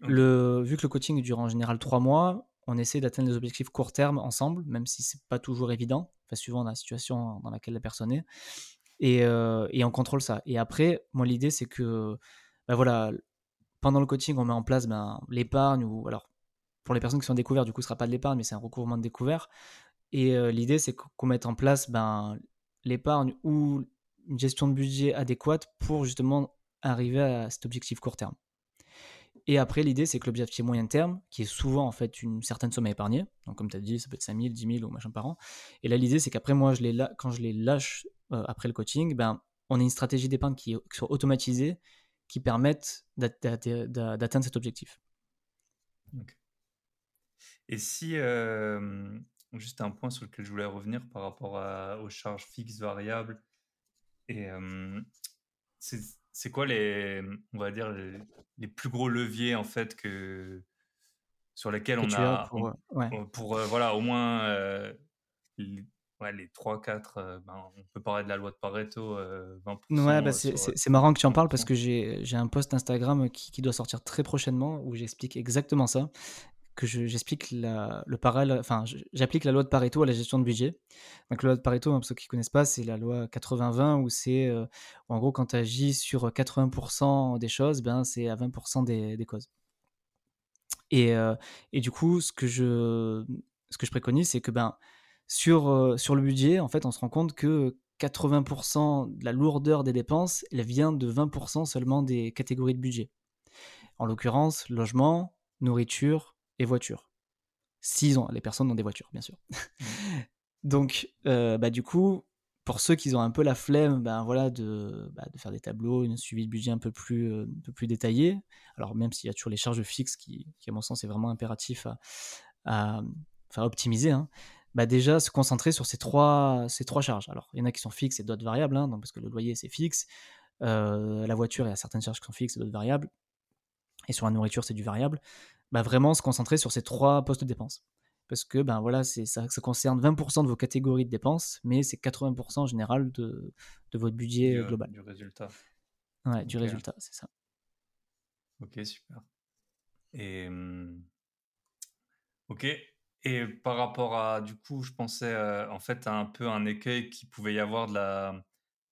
Le, vu que le coaching dure en général trois mois, on essaie d'atteindre des objectifs court terme ensemble, même si c'est pas toujours évident, enfin, suivant la situation dans laquelle la personne est. Et, euh, et on contrôle ça. Et après, moi, l'idée, c'est que, ben voilà, pendant le coaching, on met en place ben, l'épargne ou alors pour les personnes qui sont découvertes, du coup, ce sera pas de l'épargne, mais c'est un recouvrement de découvert. Et euh, l'idée, c'est qu'on mette en place ben, l'épargne ou une gestion de budget adéquate pour justement arriver à cet objectif court terme. Et après, l'idée, c'est que l'objectif moyen terme, qui est souvent en fait une certaine somme à épargner, donc comme tu as dit, ça peut être 5 000, 10 000 ou machin par an. Et là, l'idée, c'est qu'après, moi, je quand je les lâche euh, après le coaching, ben, on a une stratégie d'épargne qui, soit automatisée, qui permette d'atteindre cet objectif. Et si, juste un point sur lequel je voulais revenir par rapport aux charges fixes, variables, et c'est quoi les, on va dire, les, plus gros leviers en fait que, sur lesquels on a, pour, voilà, au moins les, ouais, les 3-4, ben, on peut parler de la loi de Pareto, 20%. Ouais, bah c'est marrant que tu en parles parce que j'ai un post Instagram qui, qui, doit sortir très prochainement où j'explique exactement ça que j'explique le parallèle, enfin, j'applique la loi de Pareto à la gestion de budget. Donc, la loi de Pareto, hein, pour ceux qui ne connaissent pas, c'est la loi 80-20 où c'est, euh, en gros, quand tu agis sur 80% des choses, ben, c'est à 20% des, des, causes. Et, euh, et, du coup, ce que je, ce que je préconise, c'est que ben, sur, euh, sur le budget, en fait, on se rend compte que 80% de la lourdeur des dépenses, elle vient de 20% seulement des catégories de budget. En l'occurrence, logement, nourriture, et voitures. S'ils ont, les personnes ont des voitures, bien sûr. [LAUGHS] Donc, euh, bah, du coup, pour ceux qui ont un peu la flemme ben, voilà, de, bah, de faire des tableaux, un suivi de budget un peu plus, euh, un peu plus détaillé, alors même s'il y a toujours les charges fixes qui, qui à mon sens, est vraiment impératif à, à, optimiser, hein, bah déjà se concentrer sur ces trois, ces trois charges. Alors, il y en a qui sont fixes et d'autres variables, hein, donc, parce que le loyer, c'est fixe. Euh, la voiture, il y a certaines charges qui sont fixes et d'autres variables. Et sur la nourriture, c'est du variable. Bah, vraiment se concentrer sur ces trois postes de dépenses. Parce que ben voilà, ça, ça concerne 20% de vos catégories de dépenses, mais c'est 80% en général de, de votre budget euh, global. Du résultat. Ouais, du résultat, c'est ça. Ok, super. Et mmh, ok. Et par rapport à, du coup, je pensais euh, en fait à un peu un écueil qui pouvait y avoir de la,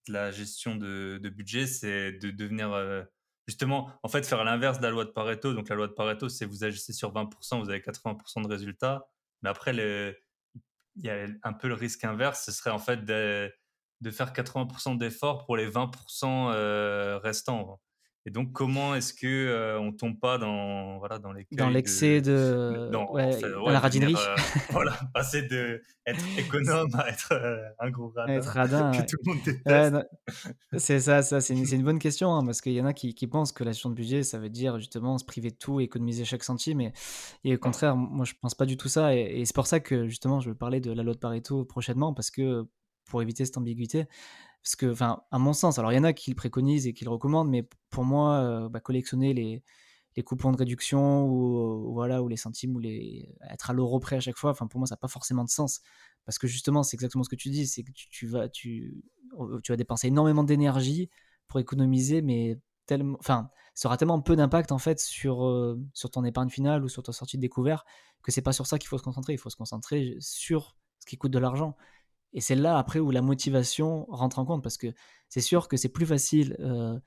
de la gestion de, de budget, c'est de devenir euh, justement, en fait, faire l'inverse de la loi de Pareto. Donc, la loi de Pareto, c'est vous agissez sur 20%, vous avez 80% de résultats. Mais après, il y a un peu le risque inverse. Ce serait en fait de, de faire 80% d'efforts pour les 20% euh, restants. Et donc, comment est-ce que euh, on tombe pas dans voilà dans les dans l'excès de, dans, la radinerie euh, [LAUGHS] Voilà, passer de être économe à être euh, un gros radin, être radin que tout le monde déteste. c'est ça, ça c'est une, une, bonne question hein, parce qu'il y en a qui, qui, pensent que la gestion de budget, ça veut dire justement se priver de tout, économiser chaque centime. Et, et au contraire, moi je pense pas du tout ça. Et, et c'est pour ça que justement je veux parler de la loi de Pareto prochainement parce que pour éviter cette ambiguïté Parce que, enfin, à mon sens, alors il y en a qui le préconisent et qui le recommandent, mais pour moi, euh, bah, collectionner les, coupons de réduction ou, voilà ou les centimes ou être à l'euro près à chaque fois enfin pour moi ça n'a pas forcément de sens. Parce que justement c'est exactement ce que tu dis c'est que tu, vas tu vas dépenser énormément d'énergie pour économiser mais tellement enfin ça aura tellement peu d'impact en fait sur euh, sur ton épargne finale ou sur ta sortie de découvert que c'est pas sur ça qu'il faut se concentrer. Il faut se concentrer sur ce qui coûte de l'argent et c'est là après où la motivation rentre en compte parce que c'est sûr que c'est plus facile euh,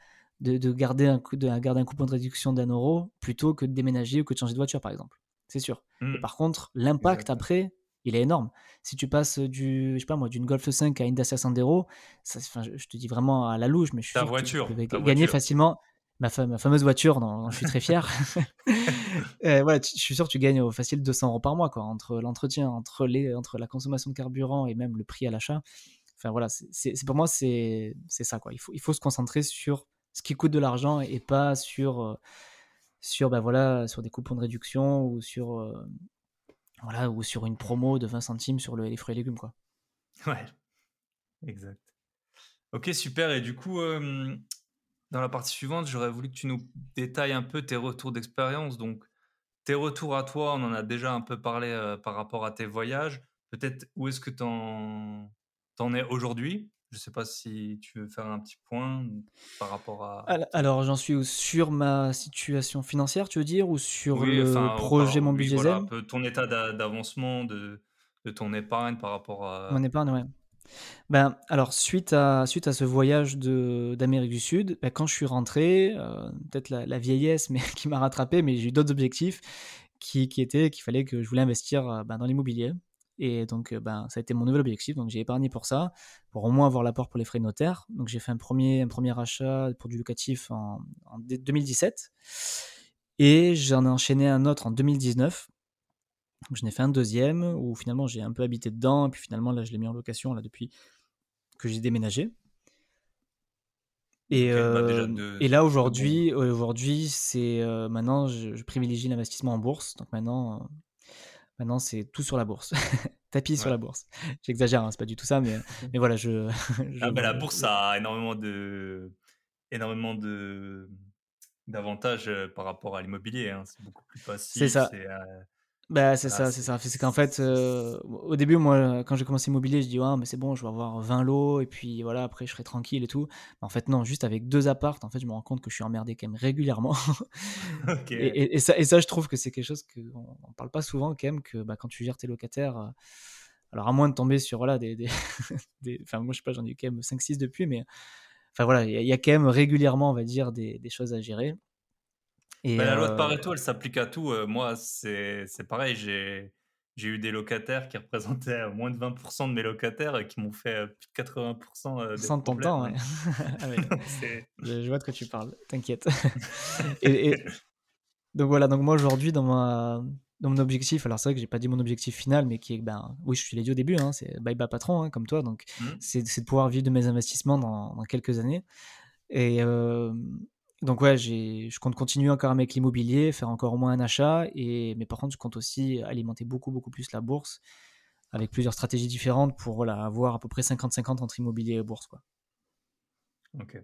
de, garder, un coup, de garder un coupon de réduction d'un euro plutôt que de déménager ou que de changer de voiture, par exemple. C'est sûr. Et mmh. par contre, l'impact après, il est énorme. Si tu passes du, je sais pas moi, d'une Golf 5 à une Dacia Sandero, ça, je te dis vraiment à la louche, mais je suis ta voiture, que tu peux gagner facilement ma, ma, fameuse voiture dont, je suis très fier. [LAUGHS] [LAUGHS] euh, je suis sûr que tu gagnes au facile 200 euros par mois, quoi, entre l'entretien, entre, les, entre la consommation de carburant et même le prix à l'achat. Enfin voilà, c'est pour moi, c'est ça, quoi. Il faut, il faut se concentrer sur ce qui coûte de l'argent et pas sur, euh, sur, ben voilà, sur des coupons de réduction ou sur, euh, voilà, ou sur une promo de 20 centimes sur les fruits et légumes. Quoi. Ouais, exact. Ok, super. Et du coup, dans la partie suivante, j'aurais voulu que tu nous détailles un peu tes retours d'expérience. Donc, tes retours à toi, on en a déjà un peu parlé euh, par rapport à tes voyages. Peut-être où est-ce que tu en, en, es aujourd'hui? Je ne sais pas si tu veux faire un petit point par rapport à. Alors, j'en suis sur ma situation financière, tu veux dire, ou sur le projet Mon Budget voilà, ton état d'avancement de, de, ton épargne par rapport à. Mon épargne, ouais. Ben, alors, suite à, suite à ce voyage d'Amérique du Sud, ben, quand je suis rentré, euh, peut-être la, vieillesse [LAUGHS] mais, qui m'a rattrapé, mais j'ai eu d'autres objectifs qui, qui étaient qu'il fallait que je voulais investir euh, ben, dans l'immobilier. Et donc, euh, ben, ça a été mon nouvel objectif. Donc, j'ai épargné pour ça, pour au moins avoir l'apport pour les frais notaires. Donc, j'ai fait un premier, un premier achat pour du locatif en, 2017. Et j'en ai enchaîné un autre en 2019. Donc, je n'ai fait un deuxième où finalement j'ai un peu habité dedans. Et puis finalement, là, je l'ai mis en location là, depuis que j'ai déménagé. Et, bah, euh, et là aujourd'hui, aujourd'hui, c'est euh, maintenant je, je, privilégie l'investissement en bourse. Donc maintenant, Maintenant, c'est tout sur la bourse. [LAUGHS] Tapis sur la bourse. J'exagère, hein, c'est pas du tout ça, mais, [LAUGHS] mais voilà, je. Ah, bah, la bourse a énormément de, énormément de d'avantages euh, par rapport à l'immobilier. Hein. C'est beaucoup plus facile. C'est ça. Euh, bah, c'est ça, c'est ça. C'est qu'en fait, euh, au début, moi, quand j'ai commencé immobilier, je dis, ah, mais c'est bon, je vais avoir 20 lots, et puis voilà, après, je serai tranquille et tout. en fait, non, juste avec deux appartes, en fait, je me rends compte que je suis emmerdé quand même régulièrement. [LAUGHS] et, ça, et ça, je trouve que c'est quelque chose qu'on ne parle pas souvent, quand même, que bah, quand tu gères tes locataires, euh, alors à moins de tomber sur, voilà, des. des, [LAUGHS] Enfin, moi, je sais pas, j'en ai eu quand même 5-6 depuis, mais. Enfin, voilà, il y, a quand même régulièrement, on va dire, des, des choses à gérer. Et bah, la loi de Pareto, elle s'applique à tout. moi, c'est pareil. J'ai j'ai eu des locataires qui représentaient moins de 20% de mes locataires et qui m'ont fait plus de 80% des Sans ton temps, ouais. [LAUGHS] ah [LAUGHS] je, vois de quoi tu parles, t'inquiète. [LAUGHS] et, Donc voilà, donc moi aujourd'hui, dans, ma, dans mon objectif, alors c'est vrai que j'ai pas dit mon objectif final, mais qui est, ben oui, je te l'ai dit au début, hein, c'est bye bye patron, hein, comme toi, donc mmh. c'est de pouvoir vivre de mes investissements dans, dans quelques années. Et, donc ouais, je compte continuer encore avec l'immobilier, faire encore au moins un achat, et, mais par contre, je compte aussi alimenter beaucoup, beaucoup plus la bourse avec plusieurs stratégies différentes pour voilà, avoir à peu près 50-50 entre immobilier et bourse. Quoi. Ok.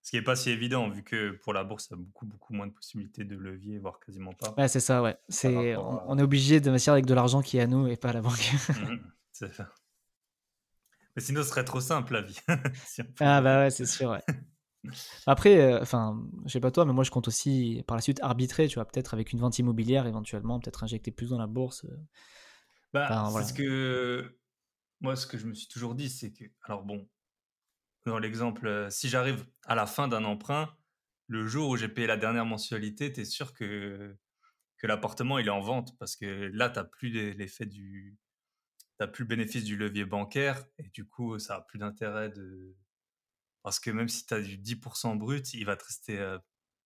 Ce qui n'est pas si évident, vu que pour la bourse, il y a beaucoup, beaucoup moins de possibilités de levier, voire quasiment pas. Ouais, c'est ça, ouais. C'est, on, est obligé d'investir avec de l'argent qui est à nous et pas à la banque. [LAUGHS] Mmh, c'est ça. Mais sinon, ce serait trop simple, la vie. [LAUGHS] ah bah ouais, c'est sûr, ouais. Après, euh, enfin, je sais pas toi, mais moi je compte aussi par la suite arbitrer, tu vois, peut-être avec une vente immobilière éventuellement, peut-être injecter plus dans la bourse. Euh. Bah, ce que moi, ce que je me suis toujours dit, c'est que, alors bon, dans l'exemple, euh, si j'arrive à la fin d'un emprunt, le jour où j'ai payé la dernière mensualité, tu es sûr que, que l'appartement il est en vente parce que là, tu n'as plus l'effet du. Tu plus le bénéfice du levier bancaire et du coup, ça a plus d'intérêt de, parce que même si tu as du 10% brut, il va te rester euh,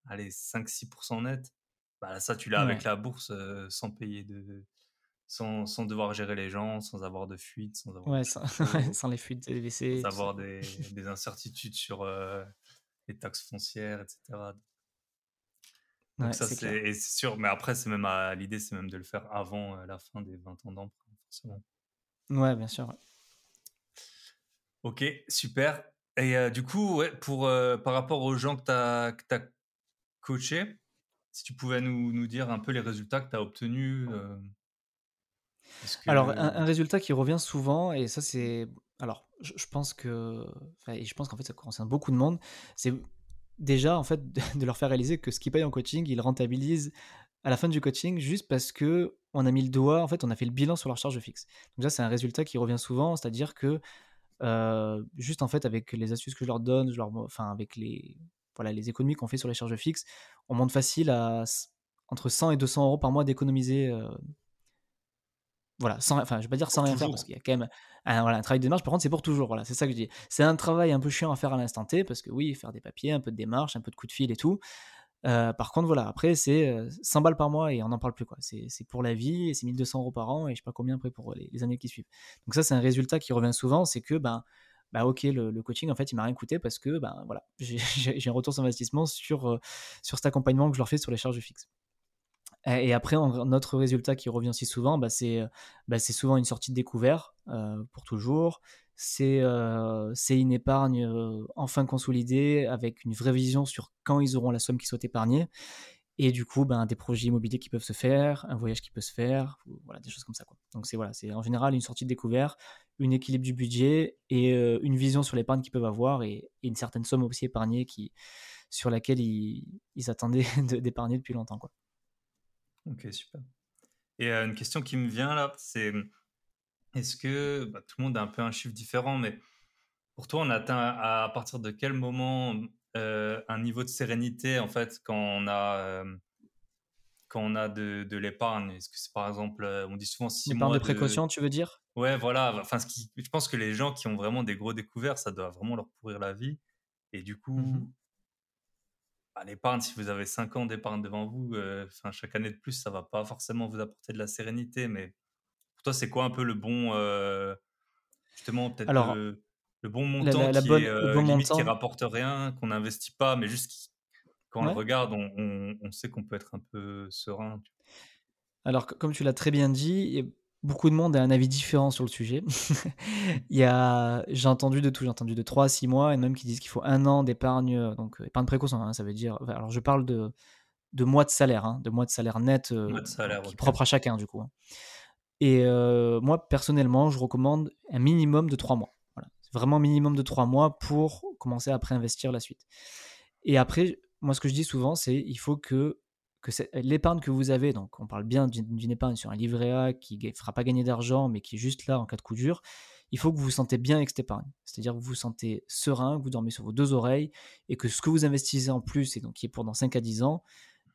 allez, 5-6% net. Bah, ça, tu l'as avec la bourse euh, sans payer de. Sans, sans, devoir gérer les gens, sans avoir de fuite, sans avoir ouais, sans, [LAUGHS] sans, les fuites de Sans avoir des, des, incertitudes sur euh, les taxes foncières, etc. Donc ça, c'est sûr. Mais après, c'est même l'idée, c'est même de le faire avant la fin des 20 ans d'emprunt, forcément. Ouais, bien sûr. Ok, super. Et euh, du coup, pour, euh, par rapport aux gens que tu as, coachés, si tu pouvais nous, nous, dire un peu les résultats que tu as obtenus. Euh, alors, un, résultat qui revient souvent, et ça, c'est. Alors, je, pense que. Et je pense qu'en fait, ça concerne beaucoup de monde. C'est déjà, en fait, de, leur faire réaliser que ce qu'ils payent en coaching, ils rentabilisent à la fin du coaching juste parce que on a mis le doigt, en fait, on a fait le bilan sur leur charge fixe. Donc, ça, c'est un résultat qui revient souvent, c'est-à-dire que euh, juste en fait avec les astuces que je leur donne, je leur, enfin avec les, voilà, les économies qu'on fait sur les charges fixes, on monte facile à entre 100 et 200 euros par mois d'économiser. Euh, voilà, sans, enfin, je vais pas dire sans rien faire parce qu'il y a quand même un, voilà, un travail de démarche. Par contre, c'est pour toujours. Voilà, c'est ça que je dis. C'est un travail un peu chiant à faire à l'instant T parce que oui, faire des papiers, un peu de démarche, un peu de coup de fil et tout. Euh, par contre, voilà, après, c'est 100 balles par mois et on n'en parle plus. quoi. C'est pour la vie et c'est 1200 euros par an et je sais pas combien après pour les, années qui suivent. Donc, ça, c'est un résultat qui revient souvent c'est que, ben, bah ok, le, coaching, en fait, il m'a rien coûté parce que, ben voilà, [LAUGHS] j'ai un retour sur investissement sur, sur cet accompagnement que je leur fais sur les charges fixes. Et après, notre résultat qui revient aussi souvent, bah, bah, c'est souvent une sortie de découvert pour toujours. C'est une épargne enfin consolidée avec une vraie vision sur quand ils auront la somme qu'ils souhaitent épargner. Et du coup, ben, des projets immobiliers qui peuvent se faire, un voyage qui peut se faire, des choses comme ça. Donc c'est voilà, en général une sortie de découvert, une équilibre du budget et une vision sur l'épargne qu'ils peuvent avoir et, une certaine somme aussi épargnée qui, sur laquelle ils, ils attendaient [LAUGHS] d'épargner depuis longtemps. Ok, super. Et une question qui me vient là, c'est est-ce que bah, tout le monde a un peu un chiffre différent, mais pour toi, on atteint à, partir de quel moment un niveau de sérénité en fait quand on a quand on a de, de l'épargne? Est-ce que c'est par exemple, on dit souvent six mois de précaution, tu veux dire? Ouais, voilà. Enfin, ce qui, je pense que les gens qui ont vraiment des gros découverts, ça doit vraiment leur pourrir la vie. Et du coup, mmh bah, l'épargne, si vous avez 5 ans d'épargne devant vous, euh, chaque année de plus, ça va pas forcément vous apporter de la sérénité. Mais pour toi, c'est quoi un peu le bon, euh, justement, peut-être le, bon montant qui, est, euh, limite, qui rapporte rien, qu'on n'investit pas, mais juste quand on le regarde, on, on sait qu'on peut être un peu serein. Alors, comme tu l'as très bien dit, beaucoup de monde a un avis différent sur le sujet. [LAUGHS] il y a, j'ai entendu de tout, j'ai entendu de 3 à 6 mois, et même qui disent qu'il faut un an d'épargne, euh, donc euh, épargne précoce, hein, ça veut dire, alors je parle de, de mois de salaire, hein, de mois de salaire net, euh, qui est propre à chacun du coup. Hein. Et moi, personnellement, je recommande un minimum de 3 mois. Voilà. Vraiment minimum de 3 mois pour commencer à préinvestir la suite. Et après, moi, ce que je dis souvent, c'est il faut que que l'épargne que vous avez, donc on parle bien d'une épargne sur un livret A qui ne fera pas gagner d'argent, mais qui est juste là en cas de coup dur, il faut que vous vous sentez bien avec cette épargne. C'est-à-dire que vous vous sentez serein, que vous dormez sur vos deux oreilles, et que ce que vous investissez en plus, et donc qui est pour dans 5 à 10 ans,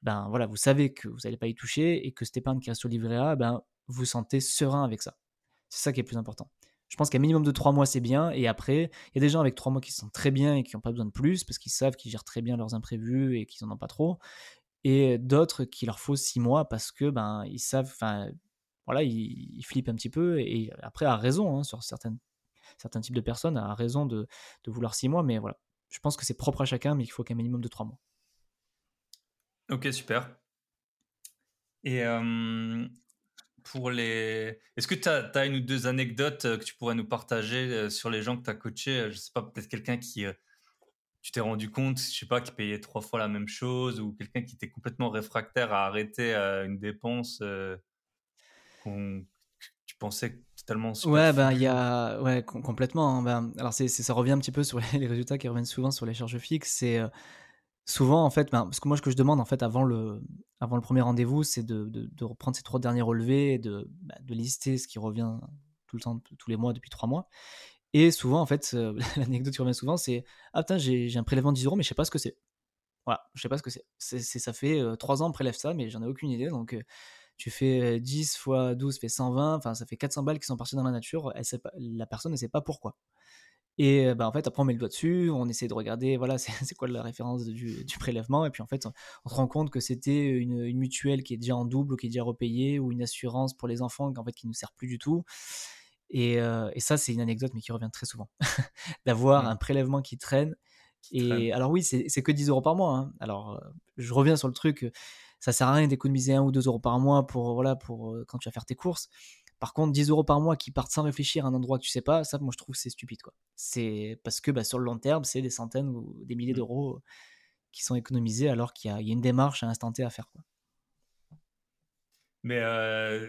ben voilà, vous savez que vous n'allez pas y toucher, et que cette épargne qui reste sur le livret A, ben, vous vous sentez serein avec ça. C'est ça qui est plus important. Je pense qu'un minimum de 3 mois, c'est bien. Et après, il y a des gens avec 3 mois qui se sentent très bien et qui n'ont pas besoin de plus parce qu'ils savent qu'ils gèrent très bien leurs imprévus et qu'ils n'en ont pas trop et d'autres qui leur faut six mois parce que ben ils savent, enfin voilà, ils, flippent un petit peu et après à raison hein, sur certaines, certains types de personnes à raison de, vouloir six mois, mais voilà, je pense que c'est propre à chacun, mais il faut qu'un minimum de trois mois. Ok, super. Et pour les. Est-ce que tu as, as, une ou deux anecdotes que tu pourrais nous partager sur les gens que tu as coachés? Je sais pas, peut-être quelqu'un qui tu t'es rendu compte, je sais pas, qu'il payait trois fois la même chose ou quelqu'un qui était complètement réfractaire à arrêter euh, une dépense euh, qu'on tu pensais totalement Ouais, ben il y a ouais complètement. Hein, ben, alors c'est ça revient un petit peu sur [LAUGHS] les, résultats qui reviennent souvent sur les charges fixes. C'est euh, souvent en fait, ben, parce que moi ce que je demande en fait avant le avant le premier rendez-vous, c'est de, de, reprendre ces trois derniers relevés, de ben, de lister ce qui revient tout le temps, tous les mois depuis trois mois. Et souvent, en fait, [LAUGHS] l'anecdote qui revient souvent, c'est Ah, putain, j'ai un prélèvement de 10 euros, mais je sais pas ce que c'est. Voilà, je sais pas ce que c'est. Ça fait 3 ans, on prélève ça, mais j'en ai aucune idée. Donc, tu fais 10 fois 12 fait 120, enfin, ça fait 400 balles qui sont parties dans la nature. La personne ne sait pas pourquoi. Et bah, en fait, après, on met le doigt dessus, on essaie de regarder, voilà, [LAUGHS] c'est quoi la référence du, prélèvement. Et puis, en fait, on, se rend compte que c'était une, mutuelle qui est déjà en double ou qui est déjà repayée, ou une assurance pour les enfants en fait, qui ne sert plus du tout. Et, ça, c'est une anecdote, mais qui revient très souvent. [LAUGHS] D'avoir mmh. un prélèvement qui traîne. et alors oui, c'est que 10 euros par mois. Hein. Alors, je reviens sur le truc, ça sert à rien d'économiser 1 ou 2 euros par mois pour, voilà, pour quand tu vas faire tes courses. Par contre, 10 euros par mois qui partent sans réfléchir à un endroit que tu sais pas, ça, moi, je trouve c'est stupide. quoi. C'est parce que bah, sur le long terme, c'est des centaines ou des milliers mmh. d'euros qui sont économisés alors qu'il y, a une démarche à instant T à faire. Quoi. Mais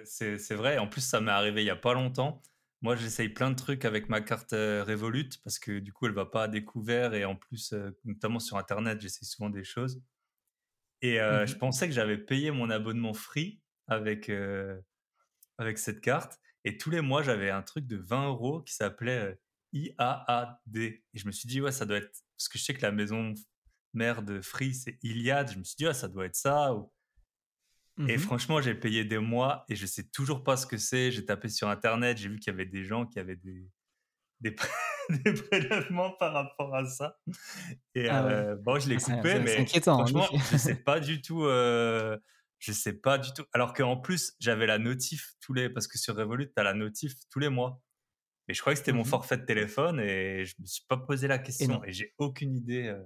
c'est vrai, en plus, ça m'est arrivé il y a pas longtemps. Moi, j'essaye plein de trucs avec ma carte Revolut parce que du coup, elle va pas à découvert et en plus, notamment sur Internet, j'essaye souvent des choses. Et mmh je pensais que j'avais payé mon abonnement free avec, avec cette carte. Et tous les mois, j'avais un truc de 20 euros qui s'appelait IAAD. Et je me suis dit, ouais, ça doit être. Parce que je sais que la maison mère de Free, c'est Iliad. Je me suis dit, ouais, ça doit être ça. Mmh franchement, j'ai payé des mois et je sais toujours pas ce que c'est. J'ai tapé sur Internet, j'ai vu qu'il y avait des gens qui avaient des, des, [LAUGHS] des prélèvements par rapport à ça. Et ah euh, bon, je l'ai ah, coupé, mais inquiétant, franchement, je sais [LAUGHS] pas du tout. Euh, je sais pas du tout. Alors qu'en plus, j'avais la notif tous les, parce que sur Revolut, tu as la notif tous les mois. Et je croyais que c'était mon mmh forfait de téléphone et je me suis pas posé la question et, j'ai aucune idée euh,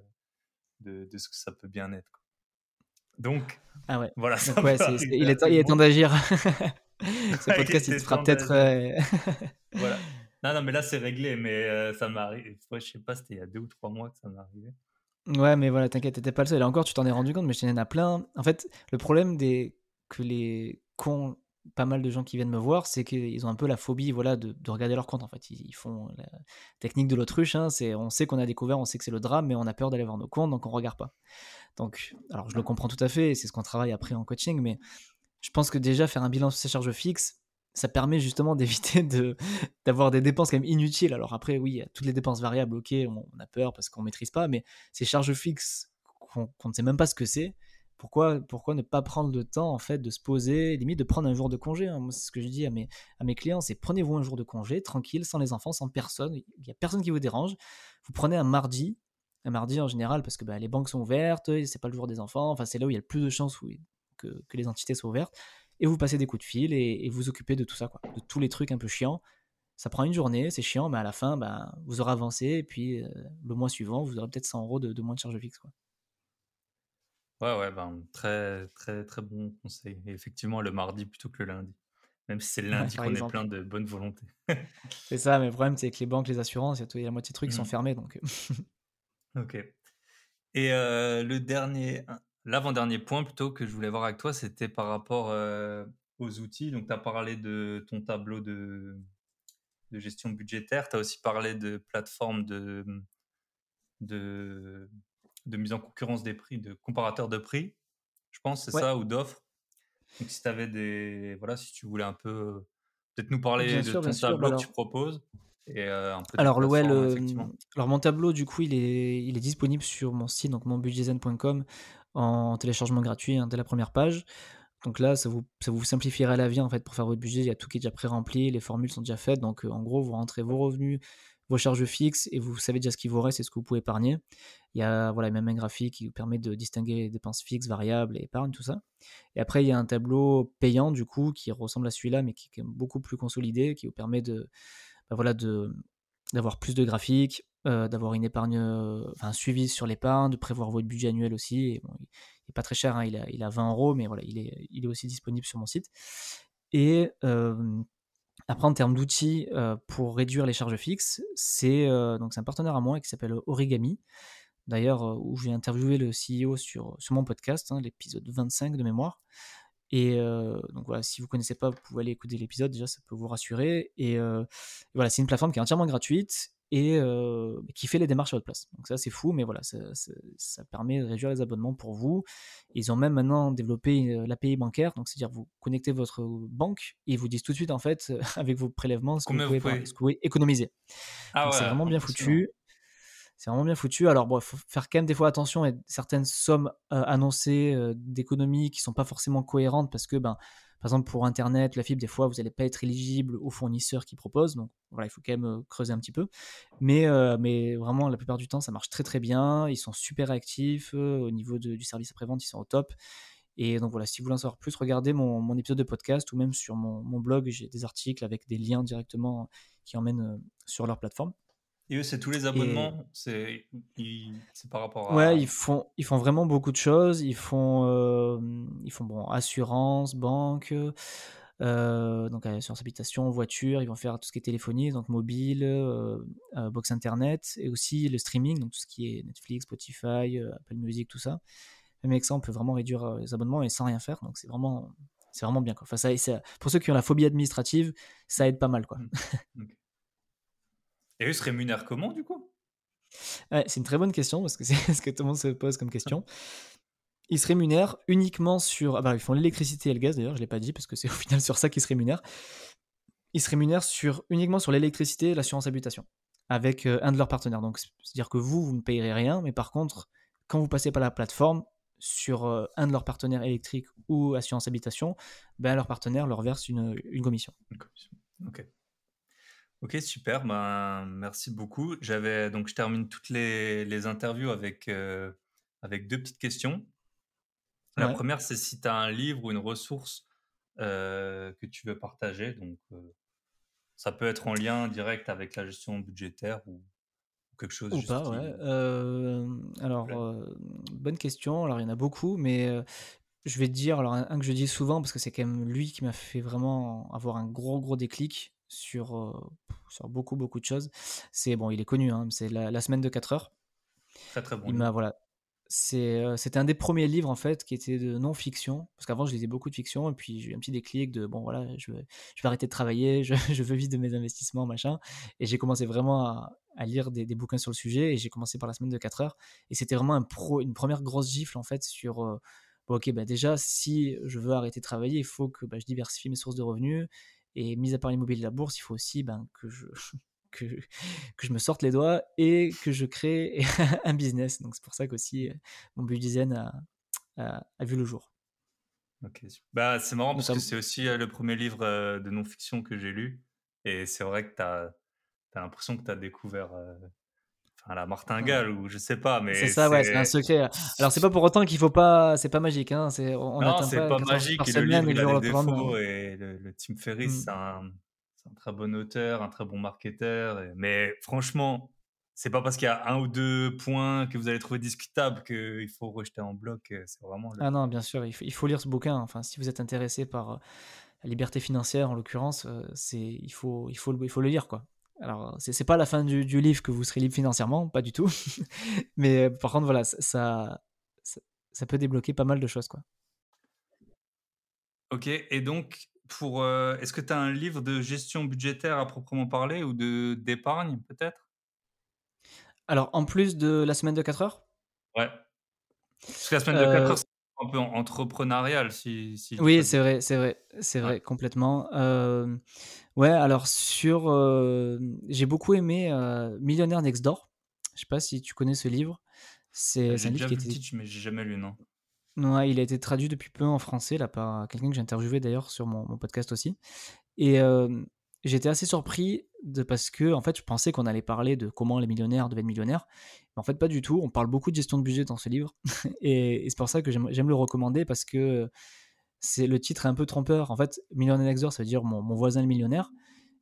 de, de, ce que ça peut bien être. Donc, ah ouais. voilà. il, est il est temps d'agir. [LAUGHS] Ce [LAUGHS] podcast, il sera peut-être. [LAUGHS] voilà. Non, non, mais là, c'est réglé, mais euh, ça m'arrive. Ouais, je sais pas, c'était il y a deux ou trois mois que ça m'est arrivé. Ouais, mais voilà, t'inquiète, t'étais pas le seul. Et encore, tu t'en es rendu compte, mais je t'en ai plein. En fait, le problème des que les cons, pas mal de gens qui viennent me voir, c'est qu'ils ont un peu la phobie, voilà, de, de regarder leur compte. En fait, ils, font la technique de l'autruche. Hein, c'est, on sait qu'on a découvert, on sait que c'est le drame, mais on a peur d'aller voir nos comptes, donc on regarde pas. Donc, alors je le comprends tout à fait, c'est ce qu'on travaille après en coaching, mais je pense que déjà faire un bilan sur ses charges fixes, ça permet justement [LAUGHS] d'éviter de, d'avoir des dépenses quand même inutiles. Alors après, oui, toutes les dépenses variables, ok, on, a peur parce qu'on ne maîtrise pas, mais ces charges fixes qu'on, ne sait même pas ce que c'est, pourquoi, pourquoi ne pas prendre le temps en fait de se poser, limite de prendre un jour de congé hein. Moi, c'est ce que je dis à mes, à mes clients, c'est prenez-vous un jour de congé, tranquille, sans les enfants, sans personne, il n'y a personne qui vous dérange. Vous prenez un mardi, un mardi en général parce que bah, les banques sont ouvertes, c'est pas le jour des enfants, enfin c'est là où il y a le plus de chances que, que les entités soient ouvertes et vous passez des coups de fil et, vous occupez de tout ça, quoi, de tous les trucs un peu chiants. Ça prend une journée, c'est chiant, mais à la fin, ben, vous aurez avancé et puis euh, le mois suivant, vous aurez peut-être 100 euros de, moins de charge fixe. Quoi. Ouais, ouais, ben, très, très, très bon conseil. Et effectivement, le mardi plutôt que le lundi. Même si c'est le lundi qu'on est plein de bonne volonté. c'est ça, mais le problème, c'est que les banques, les assurances, il y a la moitié de trucs qui sont mmh. fermés. Donc... [LAUGHS] ok. Et euh, le dernier, L'avant-dernier point plutôt que je voulais voir avec toi, c'était par rapport euh, aux outils. Donc, tu as parlé de ton tableau de, de gestion budgétaire. Tu as aussi parlé de plateformes de, de, de, mise en concurrence des prix, de comparateurs de prix, je pense, c'est ça, ou d'offres. Donc, si tu avais des. Voilà, si tu voulais un peu. Peut-être nous parler de ton tableau que tu proposes. Et, euh, un peu alors, ouais, alors, mon tableau, du coup, il est, il est disponible sur mon site, donc monbudgetzen.com en téléchargement gratuit hein, dès la première page. Donc là, ça vous, ça vous simplifiera la vie en fait pour faire votre budget. Il y a tout qui est déjà pré-rempli, les formules sont déjà faites. Donc euh, en gros, vous rentrez vos revenus, vos charges fixes et vous savez déjà ce qui vous reste et ce que vous pouvez épargner. Il y a voilà, même un graphique qui vous permet de distinguer les dépenses fixes, variables et épargne, tout ça. Et après, il y a un tableau payant du coup qui ressemble à celui-là mais qui est beaucoup plus consolidé, qui vous permet de, bah, voilà, d'avoir plus de graphiques, euh, d'avoir une épargne, euh, enfin, un suivi sur l'épargne, de prévoir votre budget annuel aussi. il n'est pas très cher, hein, il, a, il a 20 euros, mais voilà, il est, aussi disponible sur mon site. Et après, en termes d'outils euh, pour réduire les charges fixes, c'est donc un partenaire à moi qui s'appelle Origami. D'ailleurs, où j'ai interviewé le CEO sur, sur mon podcast, hein, l'épisode 25 de mémoire. Et donc voilà, si vous connaissez pas, vous pouvez aller écouter l'épisode, déjà ça peut vous rassurer. Et, voilà, c'est une plateforme qui est entièrement gratuite et qui fait les démarches à votre place. Donc ça c'est fou, mais voilà, ça, ça, permet de réduire les abonnements pour vous. Ils ont même maintenant développé l'API bancaire, donc c'est-à-dire vous connectez votre banque et ils vous disent tout de suite en fait [LAUGHS] avec vos prélèvements ce que, vous pouvez, ce que vous pouvez économiser. Ah c'est vraiment bien foutu. C'est vraiment bien foutu. Alors, bon, faut faire quand même des fois attention à certaines sommes euh, annoncées euh, d'économies qui sont pas forcément cohérentes parce que, ben, par exemple, pour Internet, la fibre, des fois, vous n'allez pas être éligible aux fournisseurs qui proposent. Donc, voilà, il faut quand même euh, creuser un petit peu. Mais, vraiment, la plupart du temps, ça marche très très bien. Ils sont super actifs. au niveau du service après-vente, ils sont au top. Et donc voilà, si vous voulez en savoir plus, regardez mon, mon épisode de podcast ou même sur mon, mon blog, j'ai des articles avec des liens directement qui emmènent sur leur plateforme. Et eux, c'est tous les abonnements C'est par rapport à. Ouais, ils font, ils font vraiment beaucoup de choses. Ils font, euh, ils font bon, assurance, banque, euh, donc assurance habitation, voiture, ils vont faire tout ce qui est téléphonie, donc mobile, euh, euh, box internet, et aussi le streaming, donc tout ce qui est Netflix, Spotify, Apple Music, tout ça. Même avec ça, on peut vraiment réduire les abonnements et sans rien faire, donc c'est vraiment, c'est vraiment bien. Quoi. Enfin, ça, pour ceux qui ont la phobie administrative, ça aide pas mal. Quoi. Mmh. [LAUGHS] Et eux se rémunèrent comment du coup? C'est une très bonne question parce que c'est [LAUGHS] ce que tout le monde se pose comme question ils se rémunèrent uniquement sur. Ah bah, ils font l'électricité et le gaz d'ailleurs, je ne l'ai pas dit parce que c'est [LAUGHS] au final sur ça qu'ils se rémunèrent. Ils se rémunèrent sur, uniquement sur l'électricité et l'assurance habitation avec euh, un de leurs partenaires. Donc, c'est-à-dire que vous, vous ne payerez rien, mais par contre, quand vous passez par la plateforme, sur euh, un de leurs partenaires électriques ou assurance habitation, ben, leur partenaire leur verse une, une commission. Ok. Ok, super. Ben, merci beaucoup. J'avais donc je termine toutes les, les interviews avec, euh, avec deux petites questions. La première, c'est si tu as un livre ou une ressource euh, que tu veux partager. Donc, euh, ça peut être en lien direct avec la gestion budgétaire ou, quelque chose. Ou pas, ouais. Euh, alors, bonne question. Alors, il y en a beaucoup, mais je vais te dire, alors un, que je dis souvent, parce que c'est quand même lui qui m'a fait vraiment avoir un gros, gros déclic sur, sur beaucoup, beaucoup de choses. C'est, bon, il est connu, hein, c'est la, semaine de 4 heures. Très, très bon. Il m'a, voilà, c'était un des premiers livres en fait qui était de non-fiction parce qu'avant je lisais beaucoup de fiction et puis j'ai eu un petit déclic de bon voilà je vais, je vais arrêter de travailler [LAUGHS] je, je, veux vivre de mes investissements machin et j'ai commencé vraiment à, à lire des, des, bouquins sur le sujet et j'ai commencé par la semaine de 4 heures et c'était vraiment un pro, une première grosse gifle en fait sur bon, ok bah déjà si je veux arrêter de travailler il faut que bah, je diversifie mes sources de revenus et mis à part l'immobilier de la bourse il faut aussi ben, que je [LAUGHS] que, que je me sorte les doigts et que je crée [LAUGHS] un business. Donc c'est pour ça qu'aussi euh, mon budget a, a, a, vu le jour. Ok, bah, c'est marrant parce que c'est aussi euh, le premier livre euh, de non-fiction que j'ai lu. Et c'est vrai que tu as, as l'impression que tu as découvert enfin, la martingale ou je sais pas. mais C'est ça, ouais, c'est un secret. Alors c'est pas pour autant qu'il faut pas. C'est pas magique. Hein, on non, c'est pas, pas magique. Et le livre, il a des défauts. Et le, le Tim Ferriss, mmh. c'est un un très bon auteur, un très bon marketeur. Mais franchement, c'est pas parce qu'il y a un ou deux points que vous allez trouver discutables qu'il faut rejeter en bloc. Euh, c'est vraiment. Ah non, bien sûr, il faut, lire ce bouquin. Enfin, si vous êtes intéressé par euh, la liberté financière, en l'occurrence, euh, c'est il faut, il faut, il faut le lire quoi. Alors, c'est pas la fin du, livre que vous serez libre financièrement, pas du tout. [LAUGHS] Mais par contre, voilà, ça, ça, ça, peut débloquer pas mal de choses quoi. Ok, et donc pour. Euh, est-ce que tu as un livre de gestion budgétaire à proprement parler ou de d'épargne peut-être? Alors, en plus de la semaine de 4 heures? Ouais. Parce que la semaine de 4 heures, euh c'est un peu entrepreneurial. Si, si oui, c'est vrai, c'est vrai, c'est vrai, complètement. Euh, ouais, alors sur. J'ai beaucoup aimé Millionnaire Next Door. Je sais pas si tu connais ce livre. C'est un livre qui était. Titre, mais j'ai jamais lu, non. Non, il a été traduit depuis peu en français là, par quelqu'un que j'ai interviewé d'ailleurs sur mon, podcast aussi. Et j'étais assez surpris parce que en fait, je pensais qu'on allait parler de comment les millionnaires deviennent millionnaires. Mais en fait, pas du tout. On parle beaucoup de gestion de budget dans ce livre. [LAUGHS] et, c'est pour ça que j'aime le recommander parce que c'est le titre est un peu trompeur. En fait, Millionnaire Next ça veut dire mon, voisin le millionnaire.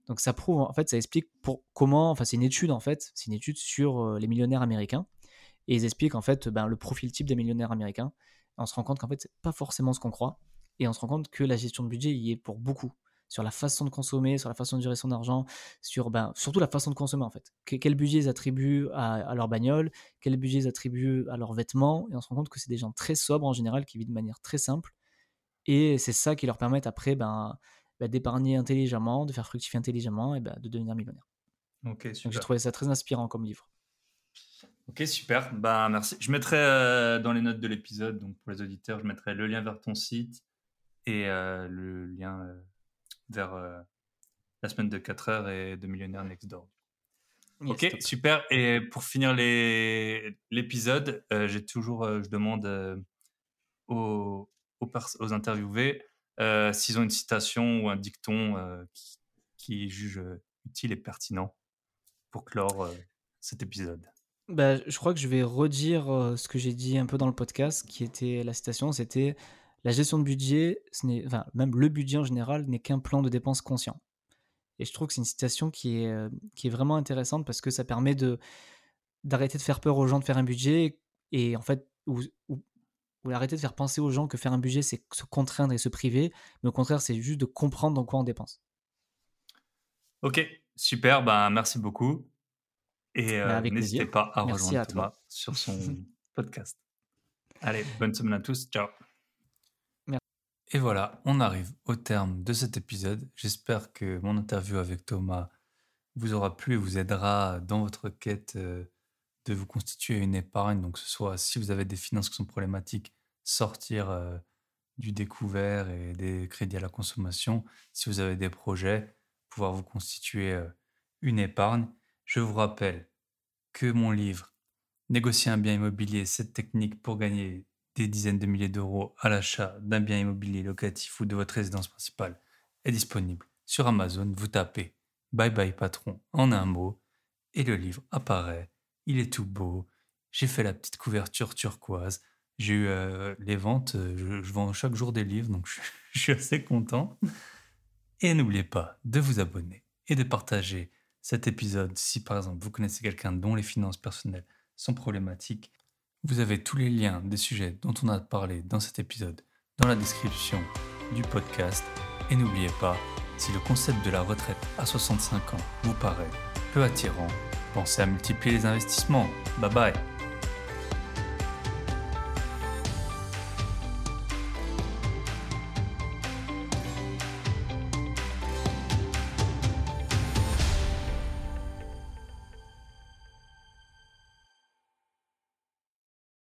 Donc ça prouve, en fait, ça explique pour comment, enfin c'est une étude en fait, c'est une étude sur les millionnaires américains. Et ils expliquent en fait ben, le profil type des millionnaires américains on se rend compte qu'en fait, c'est pas forcément ce qu'on croit. Et on se rend compte que la gestion de budget y est pour beaucoup. Sur la façon de consommer, sur la façon de gérer son argent, sur ben, surtout la façon de consommer en fait. quel budget ils attribuent à, leur bagnole, quel budget ils attribuent à leurs vêtements. Et on se rend compte que c'est des gens très sobres en général qui vivent de manière très simple. Et c'est ça qui leur permet après ben, ben, d'épargner intelligemment, de faire fructifier intelligemment et ben, de devenir millionnaire. Ok, Donc j'ai trouvé ça très inspirant comme livre. Ok, super. Bah, merci. Je mettrai euh, dans les notes de l'épisode, donc pour les auditeurs, je mettrai le lien vers ton site et euh, le lien euh, vers la semaine de 4 heures et de Millionnaire Next Door. ok, super. Et pour finir l'épisode, j'ai toujours, je demande aux, aux, aux, interviewés s'ils ont une citation ou un dicton qui, qui jugent utile et pertinent pour clore cet épisode. Bah, je crois que je vais redire euh, ce que j'ai dit un peu dans le podcast, qui était la citation, c'était la gestion de budget, ce n'est, enfin, même le budget en général n'est qu'un plan de dépenses conscient. Et je trouve que c'est une citation qui est, euh, qui est vraiment intéressante parce que ça permet de, d'arrêter de faire peur aux gens de faire un budget et en fait, ou, voulez arrêter de faire penser aux gens que faire un budget, c'est se contraindre et se priver, mais au contraire, c'est juste de comprendre dans quoi on dépense. Ok, super, ben, merci beaucoup. Et euh, n'hésitez pas à rejoindre Thomas sur son [LAUGHS] podcast. Allez, bonne semaine à tous, ciao. Et voilà, on arrive au terme de cet épisode. J'espère que mon interview avec Thomas vous aura plu et vous aidera dans votre quête euh, de vous constituer une épargne. Donc, ce soit si vous avez des finances qui sont problématiques, sortir euh, du découvert et des crédits à la consommation. Si vous avez des projets, pouvoir vous constituer euh, une épargne. Je vous rappelle que mon livre Négocier un bien immobilier, cette technique pour gagner des dizaines de milliers d'euros à l'achat d'un bien immobilier locatif ou de votre résidence principale est disponible sur Amazon. Vous tapez Bye bye patron en un mot et le livre apparaît. Il est tout beau. J'ai fait la petite couverture turquoise. J'ai eu euh, les ventes. Euh, je, vends chaque jour des livres, donc [LAUGHS] je, suis assez content. Et n'oubliez pas de vous abonner et de partager cet épisode si par exemple vous connaissez quelqu'un dont les finances personnelles sont problématiques. Vous avez tous les liens des sujets dont on a parlé dans cet épisode dans la description du podcast. Et n'oubliez pas, si le concept de la retraite à 65 ans vous paraît peu attirant, pensez à multiplier les investissements. Bye bye